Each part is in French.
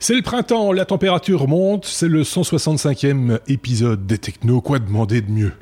C'est le printemps, la température monte, c'est le 165e épisode des Techno, quoi demander de mieux?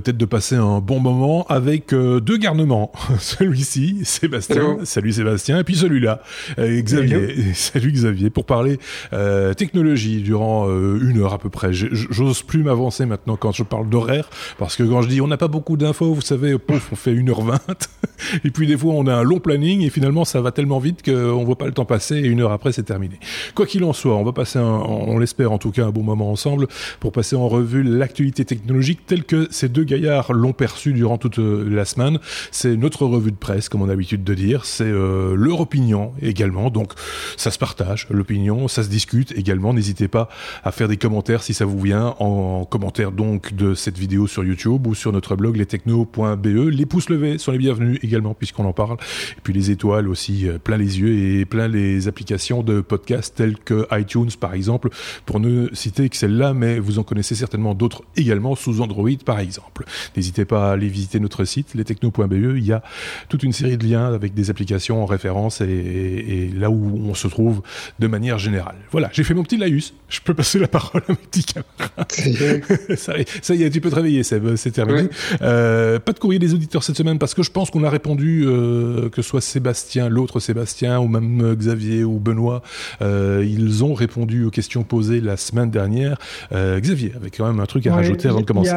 Peut-être de passer un bon moment avec euh, deux garnements. Celui-ci, Sébastien. Salut Sébastien. Et puis celui-là, euh, Xavier. Salut Xavier. Pour parler euh, technologie durant une heure à peu près. J'ose plus m'avancer maintenant quand je parle d'horaire parce que quand je dis on n'a pas beaucoup d'infos, vous savez, pouf, on fait 1h20. et puis des fois on a un long planning et finalement ça va tellement vite qu'on voit pas le temps passer et une heure après c'est terminé. Quoi qu'il en soit, on va passer, un, on l'espère en tout cas, un bon moment ensemble pour passer en revue l'actualité technologique telle que ces deux deux gaillards l'ont perçu durant toute euh, la semaine. C'est notre revue de presse, comme on a l'habitude de dire. C'est euh, leur opinion également. Donc, ça se partage, l'opinion, ça se discute également. N'hésitez pas à faire des commentaires si ça vous vient en commentaire donc de cette vidéo sur YouTube ou sur notre blog lestechno.be. Les pouces levés sont les bienvenus également puisqu'on en parle. Et puis les étoiles aussi, euh, plein les yeux et plein les applications de podcast telles que iTunes par exemple, pour ne citer que celle-là, mais vous en connaissez certainement d'autres également sous Android par exemple. N'hésitez pas à aller visiter notre site, lestechno.be. Il y a toute une série de liens avec des applications en référence et, là où on se trouve de manière générale. Voilà, j'ai fait mon petit laïus. Je peux passer la parole à mes petits camarades. ça, ça, y est, tu peux te réveiller, Seb. C'est terminé. Euh, pas de courrier des auditeurs cette semaine parce que je pense qu'on a répondu, euh, que ce soit Sébastien, l'autre Sébastien, ou même Xavier ou Benoît, euh, ils ont répondu aux questions posées la semaine dernière. Xavier, avec quand même un truc à rajouter avant de commencer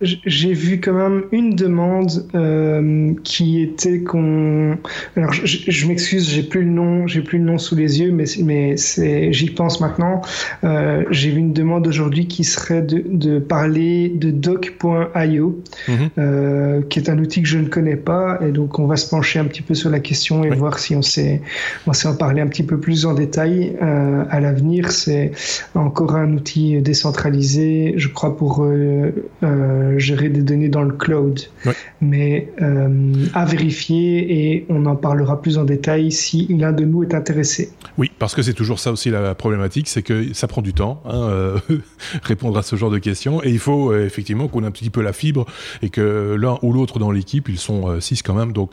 j'ai vu quand même une demande euh, qui était qu'on. Alors, je, je m'excuse, j'ai plus le nom, j'ai plus le nom sous les yeux, mais mais c'est, j'y pense maintenant. Euh, j'ai vu une demande aujourd'hui qui serait de, de parler de doc.io, mhm. euh, qui est un outil que je ne connais pas, et donc on va se pencher un petit peu sur la question et voir si on sait, on sait en parler un petit peu plus en détail à l'avenir. C'est encore un outil décentralisé, je crois, pour euh, des données dans le cloud. Mais euh, à vérifier et on en parlera plus en détail si l'un de nous est intéressé. Oui, parce que c'est toujours ça aussi la problématique, c'est que ça prend du temps, hein, euh, répondre à ce genre de questions, et il faut euh, effectivement qu'on ait un petit peu la fibre et que l'un ou l'autre dans l'équipe, ils sont six quand même, donc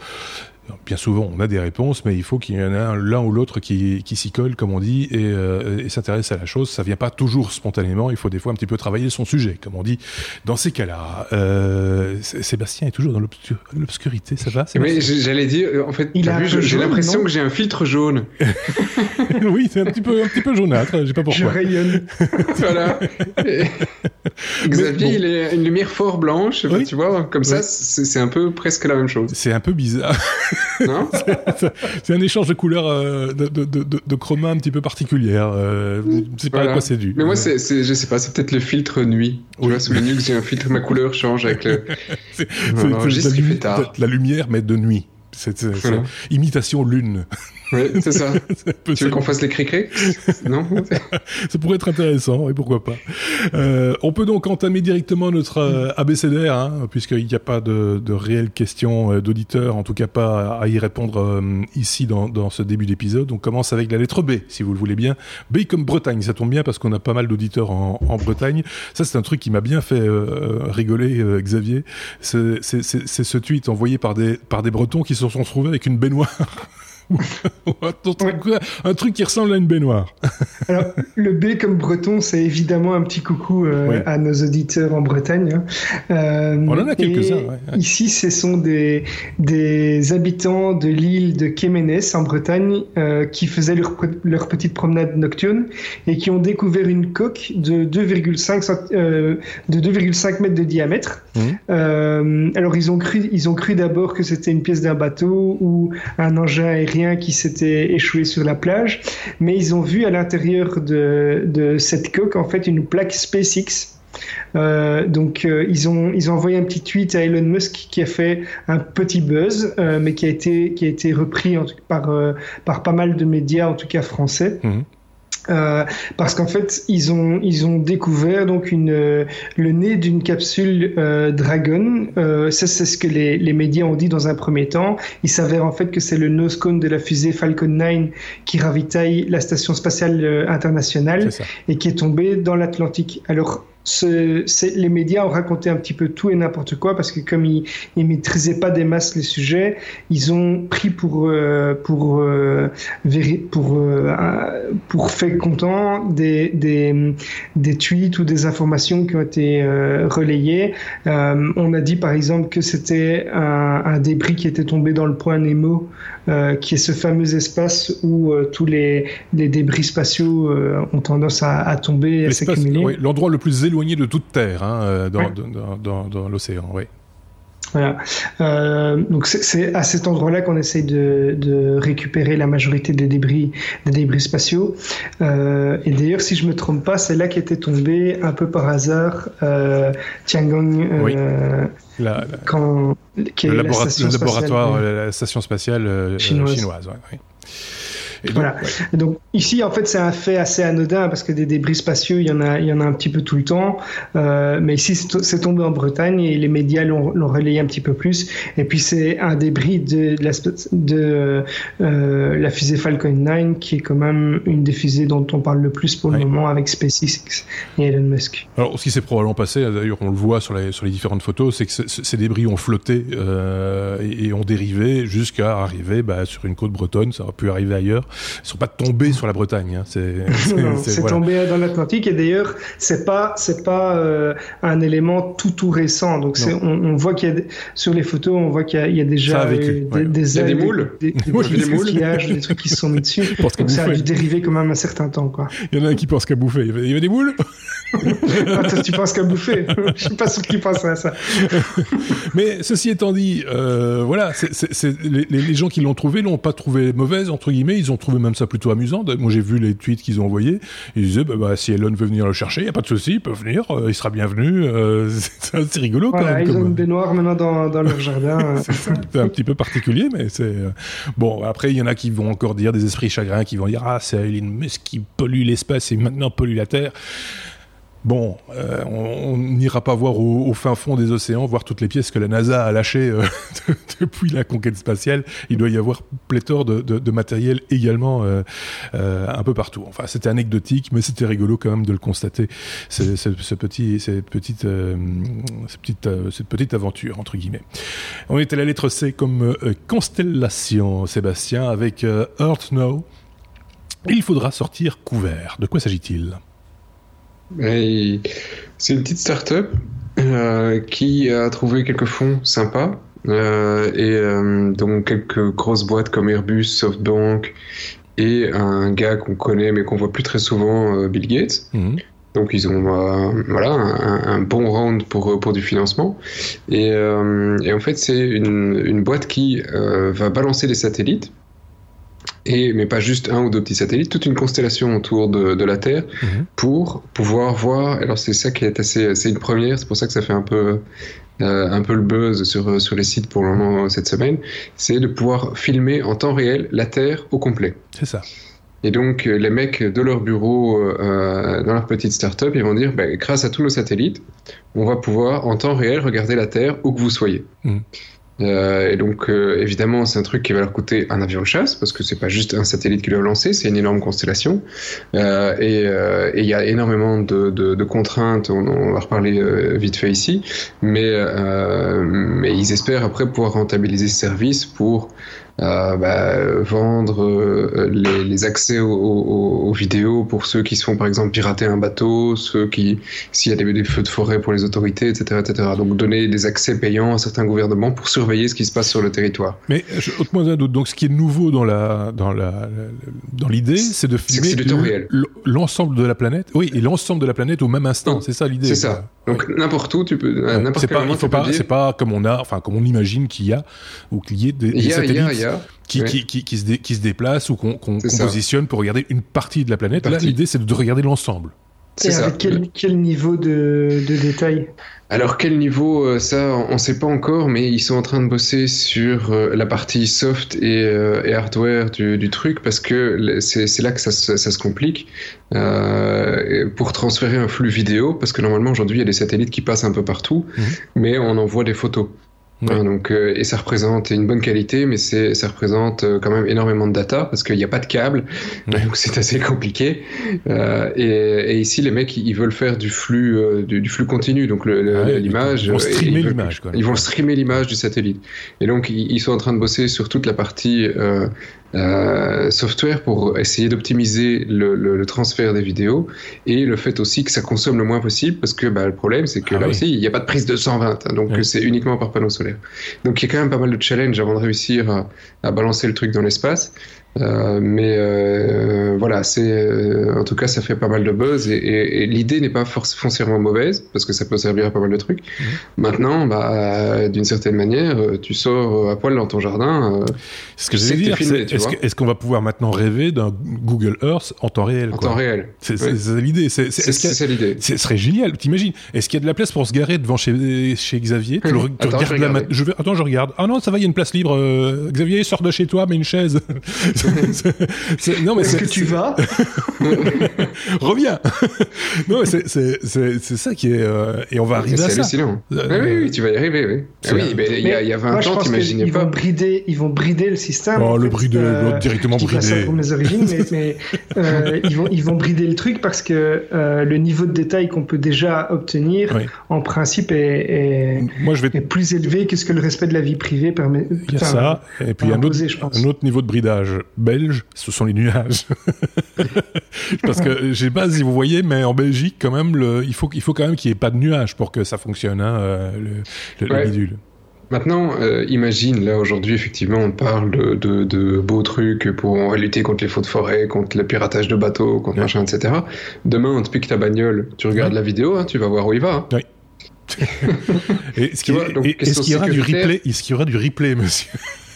Bien souvent, on a des réponses, mais il faut qu'il y en ait l'un ou l'autre qui, qui s'y colle, comme on dit, et, euh, et s'intéresse à la chose. Ça vient pas toujours spontanément. Il faut des fois un petit peu travailler son sujet, comme on dit. Dans ces cas-là, euh, Sébastien est toujours dans l'obscurité. Ça va? Oui, j'allais dire. Euh, en fait, j'ai l'impression que j'ai un filtre jaune. oui, c'est un petit peu, un petit peu jaunâtre. Je sais pas pourquoi. Je rayonne. voilà. Xavier, il est une lumière fort blanche. Tu vois, comme ça, c'est un peu presque la même chose. C'est un peu bizarre. c'est un échange de couleurs, euh, de, de, de, de, chroma un petit peu particulière. Euh, je sais pas à quoi c'est dû. Mais moi, c'est, je sais pas, c'est peut-être le filtre nuit. Tu vois, sous Linux, j'ai un filtre, ma couleur change avec le. c'est, la lumière, mais de nuit. C'est, imitation lune. Oui, c'est ça. tu veux qu'on fasse les cri Non? Ça pourrait être intéressant, et pourquoi pas. Euh, on peut donc entamer directement notre euh, abécédaire, hein, puisqu'il n'y a pas de, de réelles questions euh, d'auditeurs, en tout cas pas à y répondre euh, ici dans, dans ce début d'épisode. On commence avec la lettre B, si vous le voulez bien. B comme Bretagne, ça tombe bien parce qu'on a pas mal d'auditeurs en, en, Bretagne. Ça, c'est un truc qui m'a bien fait rigoler, Xavier. C'est ce tweet envoyé par des, par des Bretons qui se sont retrouvés avec une baignoire. un truc qui ressemble à une baignoire. Alors, le B comme breton, c'est évidemment un petit coucou euh, à nos auditeurs en Bretagne. Hein. Euh, On en a quelques-uns. Ici, ce sont des, des habitants de l'île de Kéménès en Bretagne euh, qui faisaient leur, leur, petite promenade nocturne et qui ont découvert une coque de 2,5 de 2,5 mètres de diamètre. Mmh. alors, ils ont cru, ils ont cru d'abord que c'était une pièce d'un bateau ou un engin aérien qui s'était échoué sur la plage, mais ils ont vu à l'intérieur de, de cette coque en fait une plaque SpaceX. Euh, donc euh, ils ont ils ont envoyé un petit tweet à Elon Musk qui a fait un petit buzz, euh, mais qui a été qui a été repris en par par pas mal de médias en tout cas français. Mmh. Euh, parce qu'en fait, ils ont ils ont découvert donc une euh, le nez d'une capsule euh, Dragon. Euh, ça, c'est ce que les, les médias ont dit dans un premier temps. Il s'avère en fait que c'est le nose cone de la fusée Falcon 9 qui ravitaille la station spatiale internationale et qui est tombé dans l'Atlantique. Alors les médias ont raconté un petit peu tout et n'importe quoi parce que comme ils, ne maîtrisaient pas des masses les sujets, ils ont pris pour euh, pour euh, pour euh, pour fait content des, des, des tweets ou des informations qui ont été relayées. on a dit par exemple que c'était un, un, débris qui était tombé dans le point Nemo, qui est ce fameux espace où tous les, les débris spatiaux ont tendance à, à tomber et à s'accumuler. L'endroit le plus éloigné de toute terre hein, euh, dans, dans, dans, l'océan. Oui. Voilà. Euh, donc c'est à cet endroit-là qu'on essaye de, de, récupérer la majorité des débris, des débris spatiaux. Euh, et d'ailleurs, si je me trompe pas, c'est là qu'était tombé un peu par hasard euh, Tiangong. oui. La, quand, le, laboratoire, la station spatiale chinoise. chinoise donc, voilà. donc ici, en fait, c'est un fait assez anodin parce que des débris spatiaux, il y en a, il y en a un petit peu tout le temps. Euh, mais ici, c'est tombé en Bretagne et les médias l'ont relayé un petit peu plus. Et puis, c'est un débris de, de, la, de euh, la, fusée Falcon 9 qui est quand même une des fusées dont on parle le plus pour le moment avec SpaceX et Elon Musk. Alors, ce qui s'est probablement passé, d'ailleurs, on le voit sur les, sur les différentes photos, c'est que ces débris ont flotté euh, et, ont dérivé jusqu'à arriver bah, sur une côte bretonne. Ça aurait pu arriver ailleurs. Ils sont pas tombés sur la Bretagne. Hein. C'est tombé dans l'Atlantique et d'ailleurs c'est pas c'est pas euh, un élément tout tout récent. Donc on, on, voit qu'il y a sur les photos on voit qu'il y, y, a déjà des, des, ailes, des, moules, des, des, des, des trucs qui se sont mis dessus. Donc ça a dû dériver quand même un certain temps quoi. Il y en a un qui pense qu'à bouffer. Il y avait des moules. tu penses qu'à bouffer Je suis pas sûr qu'il pense à ça. Mais ceci étant dit, euh, voilà, c les, les, gens qui l'ont trouvé l'ont pas trouvé mauvaise entre guillemets. Ils ont trouvé même ça plutôt amusant. Moi, j'ai vu les tweets qu'ils ont envoyés. Ils disaient, bah, bah, si Elon veut venir le chercher, il y a pas de souci, il peut venir, euh, il sera bienvenu. Euh, c'est rigolo quand même. Ils ont une baignoire maintenant dans, dans leur jardin. c'est un petit peu particulier, mais c'est bon. Après, il y en a qui vont encore dire des esprits chagrins, qui vont dire, ah, c'est Elon Musk qui pollue l'espace et maintenant pollue la Terre. Bon, euh, on n'ira pas voir au, fin fond des océans, voir toutes les pièces que la NASA a lâchées euh, depuis la conquête spatiale. Il doit y avoir pléthore de, matériel également euh, un peu partout. Enfin, c'était anecdotique, mais c'était rigolo quand même de le constater, ce, petit, cette, petite, cette petite aventure, entre guillemets. On est à la lettre C comme constellation, Sébastien, avec Earth Now. Il faudra sortir couvert. De quoi s'agit-il? C'est une petite start-up euh, qui a trouvé quelques fonds sympas. Euh, et euh, donc quelques grosses boîtes comme Airbus, SoftBank et un gars qu'on connaît mais qu'on voit plus très souvent, Bill Gates. Mhm. Donc ils ont voilà un, bon round pour pour du financement et, et en fait c'est une, une, boîte qui va balancer des satellites et mais pas juste un ou deux petits satellites, toute une constellation autour de, de la Terre mhm. pour pouvoir voir. Alors c'est ça qui est assez, c'est une première, c'est pour ça que ça fait un peu euh, un peu le buzz sur sur les sites pour le moment cette semaine, c'est de pouvoir filmer en temps réel la Terre au complet. C'est ça. Et donc, les mecs de leur bureau, euh, dans leur petite start-up, ils vont dire, bah, grâce à tous nos satellites, on va pouvoir en temps réel regarder la Terre où que vous soyez. Mhm. Euh, et donc, euh, évidemment, c'est un truc qui va leur coûter un avion de chasse, parce que c'est pas juste un satellite qu'ils doivent lancer, c'est une énorme constellation. Euh, et il y a énormément de, de, de contraintes, on, on, va reparler vite fait ici, mais, mais ils espèrent après pouvoir rentabiliser ce service pour euh, bah, vendre euh, les, les, accès aux, aux, vidéos pour ceux qui se font par exemple pirater un bateau, ceux qui, s'il y a des, des, feux de forêt pour les autorités, etc., etc. Donc donner des accès payants à certains gouvernements pour surveiller ce qui se passe sur le territoire. Mais autrement d'un doute, donc ce qui est nouveau dans la dans la dans l'idée, c'est de filmer l'ensemble de la planète. Oui, et l'ensemble de la planète au même instant. C'est ça l'idée. C'est ça. Donc n'importe où, tu peux, n'importe quel moment, C'est pas comme on a, enfin comme on imagine qu'il y a ou qu'il y ait des, satellites qui, qui, qui, qui, se qui se déplacent ou qu'on positionne pour regarder une partie de la planète. Là, l'idée c'est de regarder l'ensemble. C'est avec quel, quel, niveau de, de, détail Alors quel niveau, euh, ça on ne sait pas encore, mais ils sont en train de bosser sur euh, la partie soft et, euh, et hardware du, du, truc parce que c'est là que ça, ça, se complique euh, pour transférer un flux vidéo parce que normalement aujourd'hui il y a des satellites qui passent un peu partout, mhm. mais on envoie des photos. Hein, donc, euh, et ça représente une bonne qualité, mais c'est, ça représente euh, quand même énormément de data parce qu'il n'y a pas de câble, donc c'est assez compliqué. Euh, et, et, ici, les mecs, ils veulent faire du flux, du, du, flux continu, donc le, l'image. Ils vont streamer l'image. Ils vont streamer l'image du satellite. Et donc, ils, ils, sont en train de bosser sur toute la partie euh, software pour essayer d'optimiser le, le, le, transfert des vidéos et le fait aussi que ça consomme le moins possible parce que bah, le problème c'est que ah là aussi il n'y a pas de prise de 120 hein, donc c'est uniquement par panneau solaire. Donc il y a quand même pas mal de challenges avant de réussir à, à balancer le truc dans l'espace. Euh, mais euh, voilà, c'est euh, en tout cas ça fait pas mal de buzz et, et, et l'idée n'est pas foncièrement mauvaise parce que ça peut servir à pas mal de trucs. Mmh. Maintenant, bah, d'une certaine manière, tu sors à poil dans ton jardin. ce que je veux dire, est-ce est qu'on va pouvoir maintenant rêver d'un Google Earth en temps réel En quoi. temps réel. C'est l'idée. C'est -ce l'idée. Ce serait génial. T'imagines Est-ce qu'il y a de la place pour se garer devant chez, chez Xavier? Tu, attends, regardes je, la je vais... Attends, je regarde. Ah non, ça va, il y a une place libre. Xavier, sors de chez toi, mets une chaise. Non, mais est-ce que tu vas Reviens. non, c'est c'est ça qui est euh, et on va arriver à ça. Hallucinant. Euh, oui, oui, tu vas y arriver. Oui. Ah oui, mais il y, a, il y a 20 moi, ans, t'imaginais pas. Vont brider, ils vont brider le système. Oh, le brider, euh, directement brider. Ça pour mes origines, mais, mais euh, ils vont ils vont brider le truc parce que euh, le niveau de détail qu'on peut déjà obtenir, oui. en principe, est, est, moi, je vais... est plus élevé que ce que le respect de la vie privée permet. Il y a ça, et puis il y a un autre, un autre niveau de bridage belge, ce sont les nuages. Parce que je sais pas si vous voyez, mais en Belgique, quand même, le, il faut il faut quand même qu'il n'y ait pas de nuages pour que ça fonctionne, hein, le, le, ouais. le bidule. Maintenant, euh, imagine, là aujourd'hui, effectivement, on parle de, de, de, beaux trucs pour lutter contre les feux de forêt, contre le piratage de bateaux, contre ouais. machin, etc. Demain, on te pique ta bagnole, tu regardes ouais. la vidéo, hein, tu vas voir où il va. Hein. Oui. Est-ce qu'il y aura du replay, monsieur?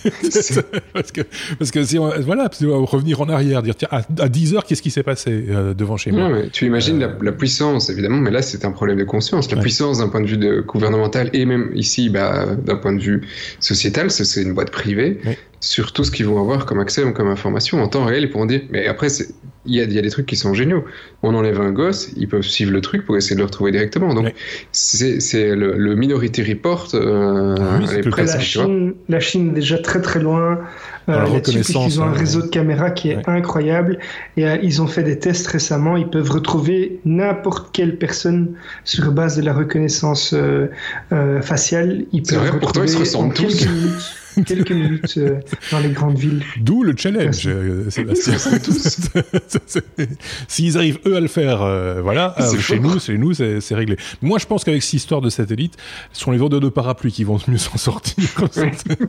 parce que parce que si on, voilà revenir en arrière dire tiens à, à 10 heures qu'est-ce qui s'est passé euh, devant chez moi? tu imagines euh... la, la, puissance évidemment mais là c'est un problème de conscience la ouais. puissance d'un point de vue de gouvernemental et même ici bah, d'un point de vue sociétal c'est une boîte privée ouais. Sur tout ce qu'ils vont avoir comme accès comme information en temps réel ils pourront dire mais après il y a, y a, des trucs qui sont géniaux on enlève un gosse ils peuvent suivre le truc pour essayer de le retrouver directement donc ouais. c'est le, le, Minority Report euh, ah oui, presque, la, Chine, la Chine déjà très très loin euh, reconnaissance, ils ont un réseau de caméras qui est ouais. incroyable et euh, ils ont fait des tests récemment. Ils peuvent retrouver n'importe quelle personne sur base de la reconnaissance euh, faciale. Ils peuvent vrai, pourtant ils se ressemblent tous. Quelques minutes euh, dans les grandes villes. D'où le challenge, euh, Sébastien. S'ils arrivent eux à le faire, euh, voilà, euh, chez nous, chez nous, c'est réglé. Moi, je pense qu'avec cette histoire de satellite, ce sont les vendeurs de parapluies qui vont mieux s'en sortir.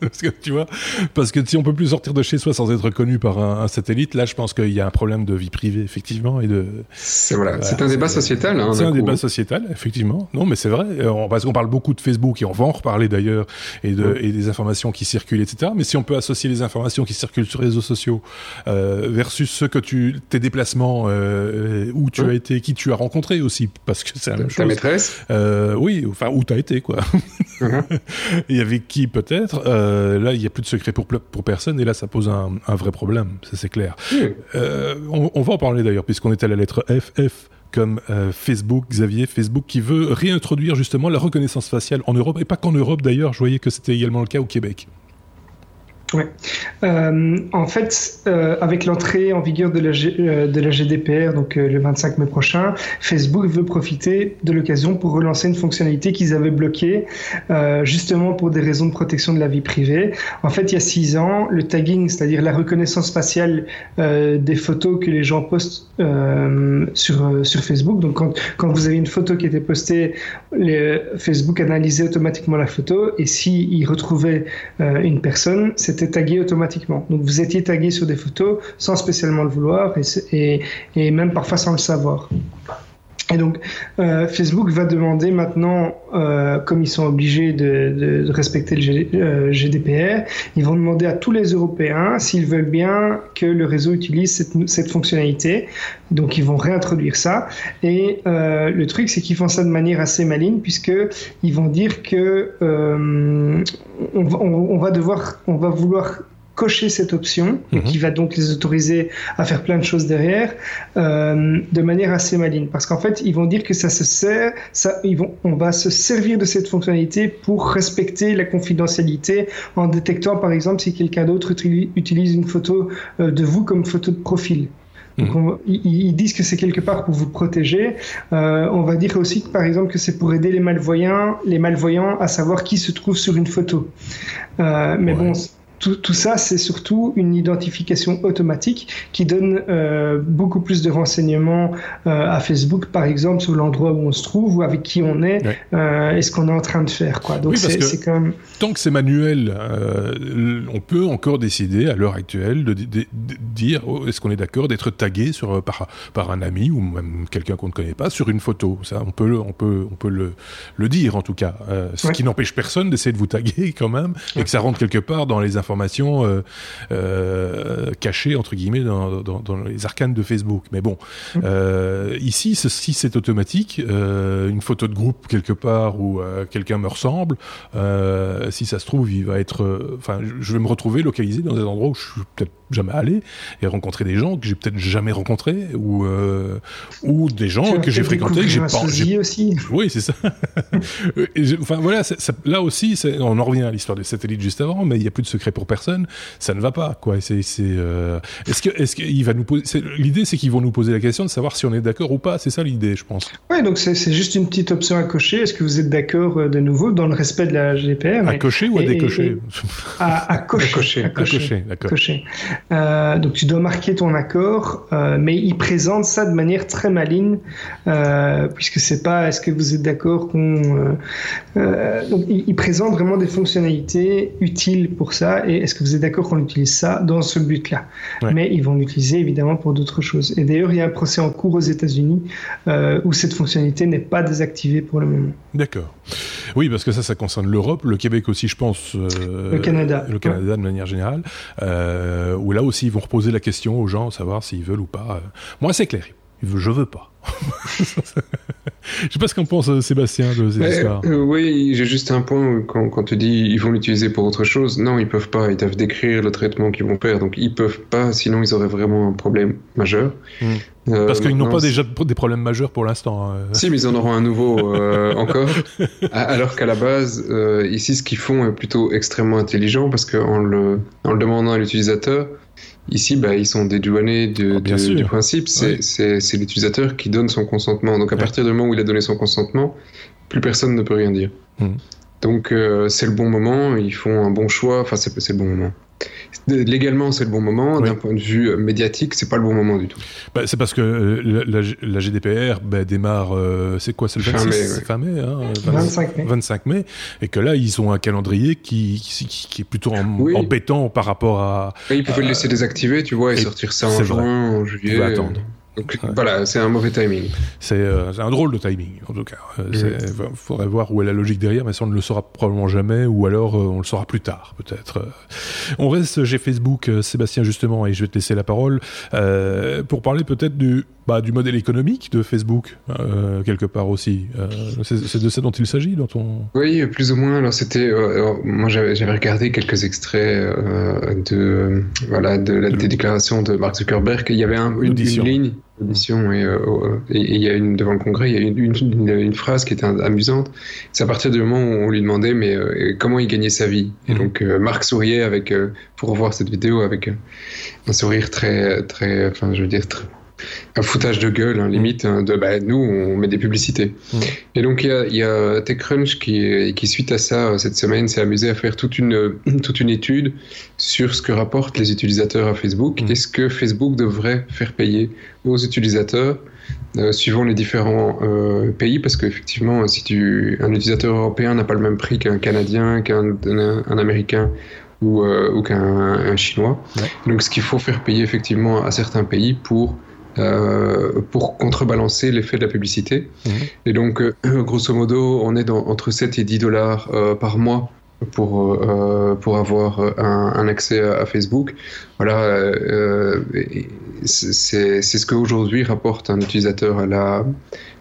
parce que tu vois, parce que si on peut plus sortir de chez soi sans être connu par un, un satellite, là, je pense qu'il y a un problème de vie privée, effectivement, et de. C'est voilà, c'est un débat sociétal. Hein, c'est un coup. débat sociétal, effectivement. Non, mais c'est vrai. Parce qu'on parle beaucoup de Facebook et on va en reparler d'ailleurs, et, de, et des informations qui circulent, etc. Mais si on peut associer les informations qui circulent sur les réseaux sociaux euh, versus ce que tu, tes déplacements, euh, où tu ouais. as été, qui tu as rencontré aussi, parce que c'est la même Ta chose. maîtresse euh, Oui, enfin, où tu as été, quoi. Uh -huh. et avec qui, peut-être. Euh, là, il n'y a plus de secret pour, pour personne, et là, ça pose un, un vrai problème, ça c'est clair. On, on, va en parler d'ailleurs, puisqu'on est à la lettre F. F comme euh, Facebook, Xavier, Facebook qui veut réintroduire justement la reconnaissance faciale en Europe, et pas qu'en Europe d'ailleurs, je voyais que c'était également le cas au Québec. Ouais. Euh, en fait, euh, avec l'entrée en vigueur de la, euh, de la GDPR, donc le 25 mai prochain, Facebook veut profiter de l'occasion pour relancer une fonctionnalité qu'ils avaient bloquée, justement pour des raisons de protection de la vie privée. En fait, il y a six ans, le tagging, c'est-à-dire la reconnaissance faciale des photos que les gens postent sur, sur Facebook. Donc, quand, quand vous avez une photo qui était postée, Facebook analysait automatiquement la photo et s'il si retrouvait une personne, c'est tagué automatiquement. Donc vous étiez tagué sur des photos sans spécialement le vouloir et même parfois sans le savoir. Et donc, euh, Facebook va demander maintenant, euh, comme ils sont obligés de, de, de respecter le G, euh, GDPR, ils vont demander à tous les Européens s'ils veulent bien que le réseau utilise cette, cette fonctionnalité. Donc, ils vont réintroduire ça. Et euh, le truc, c'est qu'ils font ça de manière assez maligne, puisque ils vont dire que euh, on, on, on va devoir, on va vouloir cocher cette option, mhm. qui va donc les autoriser à faire plein de choses derrière, euh, de manière assez maligne. Parce qu'en fait, ils vont dire que ça se sert, ça, ils vont, on va se servir de cette fonctionnalité pour respecter la confidentialité en détectant, par exemple, si quelqu'un d'autre utilise une photo euh, de vous comme photo de profil. Donc ils, disent que c'est quelque part pour vous protéger. Euh, on va dire aussi, par exemple, que c'est pour aider les malvoyants, les malvoyants à savoir qui se trouve sur une photo. Euh, mais bon, tout, tout, ça, c'est surtout une identification automatique qui donne euh, beaucoup plus de renseignements euh, à Facebook, par exemple, sur l'endroit où on se trouve ou avec qui on est euh, et ce qu'on est en train de faire. Quoi. Donc, c'est quand même... Tant que c'est manuel, on peut encore décider à l'heure actuelle de, dire oh, est-ce qu'on est d'accord d'être tagué sur, par, par un ami ou même quelqu'un qu'on ne connaît pas sur une photo. Ça, on peut, on peut, on peut le, le dire en tout cas. ce qui n'empêche personne d'essayer de vous taguer quand même et que ça rentre quelque part dans les informations informations euh, euh, cachées entre guillemets dans, les arcanes de Facebook. Mais bon, mmh. euh, ici, si c'est automatique, une photo de groupe quelque part où quelqu'un me ressemble, si ça se trouve, il va être, enfin, je vais me retrouver localisé dans des endroits où je suis peut-être jamais allé et rencontrer des gens que j'ai peut-être jamais rencontrés ou ou des gens que j'ai fréquentés que j'ai pas aussi. Oui, c'est ça. enfin voilà, là aussi, on en revient à l'histoire des satellites juste avant, mais il n'y a plus de secret pour personne, ça ne va pas. Quoi. C'est, euh, est-ce que, est-ce qu'il va nous poser, l'idée, c'est qu'ils vont nous poser la question de savoir si on est d'accord ou pas. C'est ça l'idée, je pense. Oui, donc c'est, juste une petite option à cocher. Est-ce que vous êtes d'accord euh, de nouveau dans le respect de la GDPR À cocher ou à décocher? à, cocher. À cocher. d'accord. Euh, donc tu dois marquer ton accord, mais il présente ça de manière très maligne, puisque c'est pas est-ce que vous êtes d'accord qu'on. donc il, il présente vraiment des fonctionnalités utiles pour ça et est-ce que vous êtes d'accord qu'on utilise ça dans ce but-là? Mais ils vont l'utiliser évidemment pour d'autres choses. Et d'ailleurs, il y a un procès en cours aux États-Unis euh, où cette fonctionnalité n'est pas désactivée pour le moment. D'accord. Oui, parce que ça, ça concerne l'Europe, le Québec aussi, je pense. Euh, le Canada. Le Canada de manière générale. Euh, où là aussi, ils vont reposer la question aux gens, savoir s'ils veulent ou pas. Moi, c'est clair. Je veux pas. Je sais pas ce qu'en pense euh, Sébastien de. Euh, oui, j'ai juste un point quand, quand tu dis ils vont l'utiliser pour autre chose. Non, ils peuvent pas. Ils doivent décrire le traitement qu'ils vont faire. Donc ils peuvent pas, sinon ils auraient vraiment un problème majeur. Hmm. Euh, Parce qu'ils n'ont pas déjà des problèmes majeurs pour l'instant. Hein. Si, mais ils en auront un nouveau encore. Alors qu'à la base, ici, ce qu'ils font est plutôt extrêmement intelligent parce qu'en le, en le demandant à l'utilisateur, Ici, bah, ils sont dédouanés de, ah, du principe. C'est l'utilisateur qui donne son consentement. Donc, à partir du moment où il a donné son consentement, plus personne ne peut rien dire. Hmm. Donc, euh, c'est le bon moment. Ils font un bon choix. Enfin, c'est le bon moment. Légalement, c'est le bon moment. D'un point de vue médiatique, c'est pas le bon moment du tout. Bah, c'est parce que euh, la, GDPR bah, démarre, euh, c'est quoi C'est le 26 fin mai, hein, 25 mai. 25 mai. Et que là, ils ont un calendrier qui, qui, est plutôt embêtant par rapport à. ils pouvaient le laisser désactiver, tu vois, et, sortir ça en juin, en juillet. attendre. Donc voilà, c'est un mauvais timing. Euh, c'est un drôle de timing, en tout cas. Il euh, faudrait voir où est la logique derrière, mais ça, on ne le saura probablement jamais, ou alors euh, on le saura plus tard, peut-être. On reste chez Facebook, Sébastien, justement, et je vais te laisser la parole, pour parler peut-être du, bah, du modèle économique de Facebook, quelque part aussi. c'est de ça dont il s'agit dans ton... Oui, plus ou moins. Alors, c'était... moi, j'avais regardé quelques extraits de, voilà, de la déclaration de Mark Zuckerberg. Il y avait un, une, une ligne euh, et il y a une devant le Congrès, il y a une, une, phrase qui était amusante. C'est à partir du moment où on lui demandait mais euh, comment il gagnait sa vie. Et mhm. donc euh, Marc souriait avec pour revoir cette vidéo avec un sourire très très, enfin je veux dire très, un foutage de gueule, hein, limite, hein, de bah, nous, on met des publicités. Mm. Et donc, il y a, y a, TechCrunch qui, qui, suite à ça, euh, cette semaine, s'est amusé à faire toute une, toute une étude sur ce que rapportent les utilisateurs à Facebook. Mm. Est-ce que Facebook devrait faire payer aux utilisateurs euh, suivant les différents euh, pays, parce qu'effectivement, si tu, un utilisateur européen n'a pas le même prix qu'un Canadien, qu'un un, Américain ou, ou qu'un Chinois. Donc, ce qu'il faut faire payer effectivement à certains pays pour euh, pour contrebalancer l'effet de la publicité. Mhm. Et donc, euh, grosso modo, on est dans, entre 7 et 10 dollars euh, par mois pour, pour avoir un, accès à, Facebook. Voilà, c'est ce qu'aujourd'hui rapporte un utilisateur à la,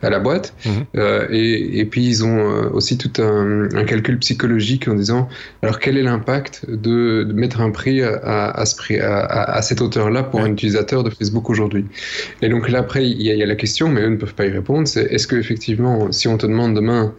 à la boîte. Mhm. Euh, et, et, puis ils ont euh, aussi tout un, un, calcul psychologique en disant alors quel est l'impact de, de, mettre un prix à, à, ce prix, à, à cette hauteur-là pour un utilisateur de Facebook aujourd'hui? Et donc là après il y, a, il y, a la question, mais eux ne peuvent pas y répondre, c'est est-ce que effectivement si on te demande demain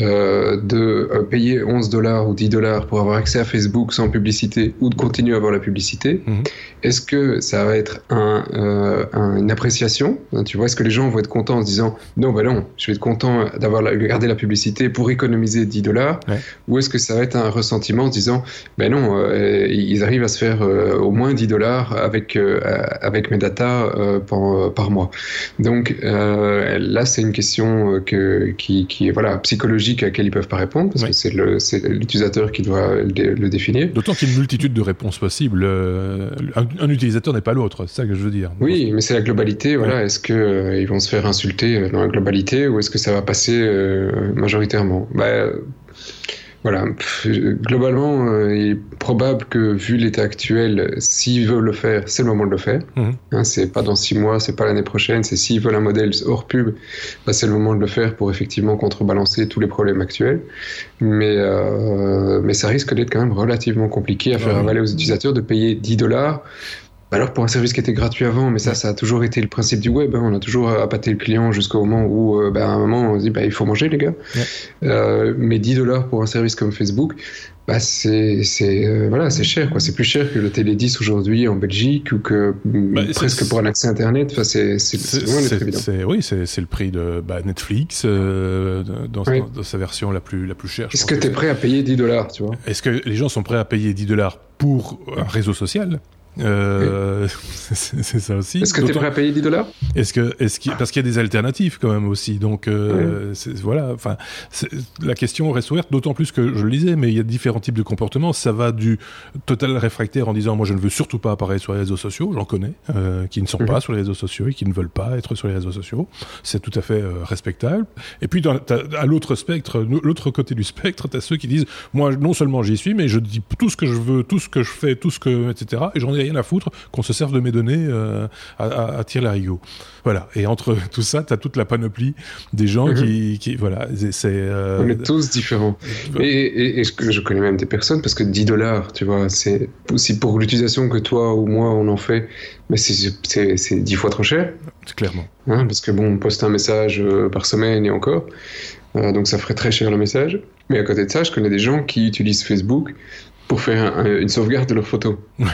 euh, de euh, payer 11 dollars ou 10 dollars pour avoir accès à Facebook sans publicité ou de continuer à avoir la publicité, mhm. est-ce que ça va être un, euh, une appréciation hein, Tu vois, est-ce que les gens vont être contents en se disant non, ben non, je vais être content d'avoir gardé la publicité pour économiser 10 dollars Ou est-ce que ça va être un ressentiment en se disant ben non, ils arrivent à se faire au moins 10 dollars avec, avec mes datas par, par, mois? Donc là, c'est une question que, qui, qui est voilà, psychologique à laquelle ils peuvent pas répondre parce que c'est l'utilisateur qui doit le, définir. D'autant qu'il y a une multitude de réponses possibles. Euh, un, utilisateur n'est pas l'autre, c'est ça que je veux dire. Oui, mais c'est la globalité. Voilà, est-ce que euh, ils vont se faire insulter euh, dans la globalité ou est-ce que ça va passer majoritairement? Bah, voilà, globalement, euh, il est probable que vu l'état actuel, s'ils veulent le faire, c'est le moment de le faire. Mhm. Hein, c'est pas dans six mois, c'est pas l'année prochaine. C'est s'ils veulent un modèle hors pub, bah, c'est le moment de le faire pour effectivement contrebalancer tous les problèmes actuels. Mais euh, mais ça risque d'être quand même relativement compliqué à faire avaler aux utilisateurs de payer 10 dollars alors pour un service qui était gratuit avant, mais ça, ça a toujours été le principe du web. Hein. On a toujours appâté le client jusqu'au moment où, euh, bah, à un moment, on dit, bah, il faut manger, les gars. Euh, mais 10 dollars pour un service comme Facebook, bah, c'est, c'est, euh, voilà, c'est cher. C'est plus cher que le Télé 10 aujourd'hui en Belgique ou que mm, bah, presque pour un accès Internet. Enfin, c'est, oui, c'est, le prix de bah, Netflix euh, dans, dans, sa version la plus, la plus chère. Est-ce que tu es prêt à payer 10 dollars, Est-ce que les gens sont prêts à payer 10 dollars pour un réseau social? Euh, c'est ça aussi. Est-ce que tu es prêt à payer 10 dollars? Est-ce que, est-ce parce qu'il y a des alternatives quand même aussi. Donc euh, voilà. Enfin, la question reste ouverte. D'autant plus que je le disais, mais il y a différents types de comportements. Ça va du total réfractaire en disant moi je ne veux surtout pas apparaître sur les réseaux sociaux. J'en connais euh, qui ne sont pas mhm. sur les réseaux sociaux et qui ne veulent pas être sur les réseaux sociaux. C'est tout à fait euh, respectable. Et puis dans, à l'autre spectre, l'autre côté du spectre, tu as ceux qui disent moi non seulement j'y suis, mais je dis tout ce que je veux, tout ce que je fais, tout ce que etc. Et j'en ai rien à foutre qu'on se serve de mes données euh, à, à, à tirer l'arigot. Voilà. Et entre tout ça, tu as toute la panoplie des gens mhm. qui, qui, voilà, c'est. Euh... On est tous différents. Et, et, et, je connais même des personnes parce que 10 dollars, tu vois, c'est aussi pour l'utilisation que toi ou moi on en fait, mais c'est 10 fois trop cher. Clairement. Hein, parce que bon, on poste un message euh, par semaine et encore. Euh, donc ça ferait très cher le message. Mais à côté de ça, je connais des gens qui utilisent Facebook pour faire une sauvegarde de leurs photos. Ouais.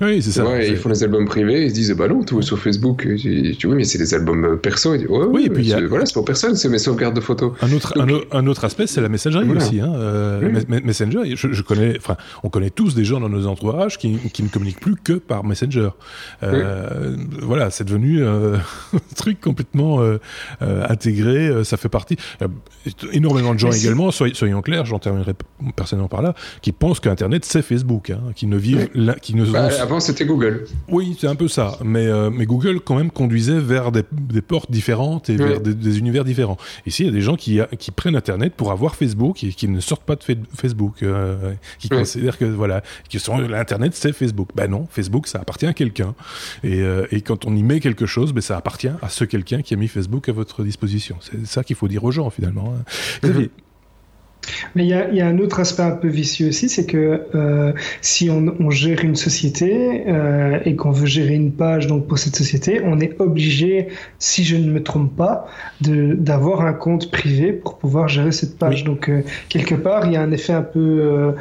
Oui, c'est ça. Ouais, ils font des albums privés, ils se disent, bah non, tout est sur Facebook. Tu vois, mais c'est des albums euh, perso. ouais, oui, et puis voilà, c'est pour personne, c'est mes sauvegardes de photos. Un autre, un, autre aspect, c'est la messagerie aussi. Hein. Euh, Messenger, je, connais, enfin, on connaît tous des gens dans nos entourages qui, qui ne communiquent plus que par Messenger. Euh, Voilà, c'est devenu euh, un truc complètement intégré. Ça fait partie. énormément de gens également, soyons clairs, j'en terminerai personnellement par là, qui pensent qu'Internet c'est Facebook, hein, qui ne vivent, là, qui ne bah, avant, c'était Google. Oui, c'est un peu ça. Mais, euh, mais Google, quand même, conduisait vers des, des portes différentes et vers des, univers différents. Ici, il y a des gens qui, qui prennent Internet pour avoir Facebook et qui ne sortent pas de Facebook, euh, qui considèrent que, voilà, qui sont l'Internet, c'est Facebook. Ben non, Facebook, ça appartient à quelqu'un. Et, euh, et quand on y met quelque chose, ben ça appartient à ce quelqu'un qui a mis Facebook à votre disposition. C'est ça qu'il faut dire aux gens, finalement. Hein. Mais il y a, y a, un autre aspect un peu vicieux aussi, c'est que euh, si on, on, gère une société euh, et qu'on veut gérer une page donc pour cette société, on est obligé, si je ne me trompe pas, d'avoir un compte privé pour pouvoir gérer cette page. Donc euh, quelque part, il y a un effet un peu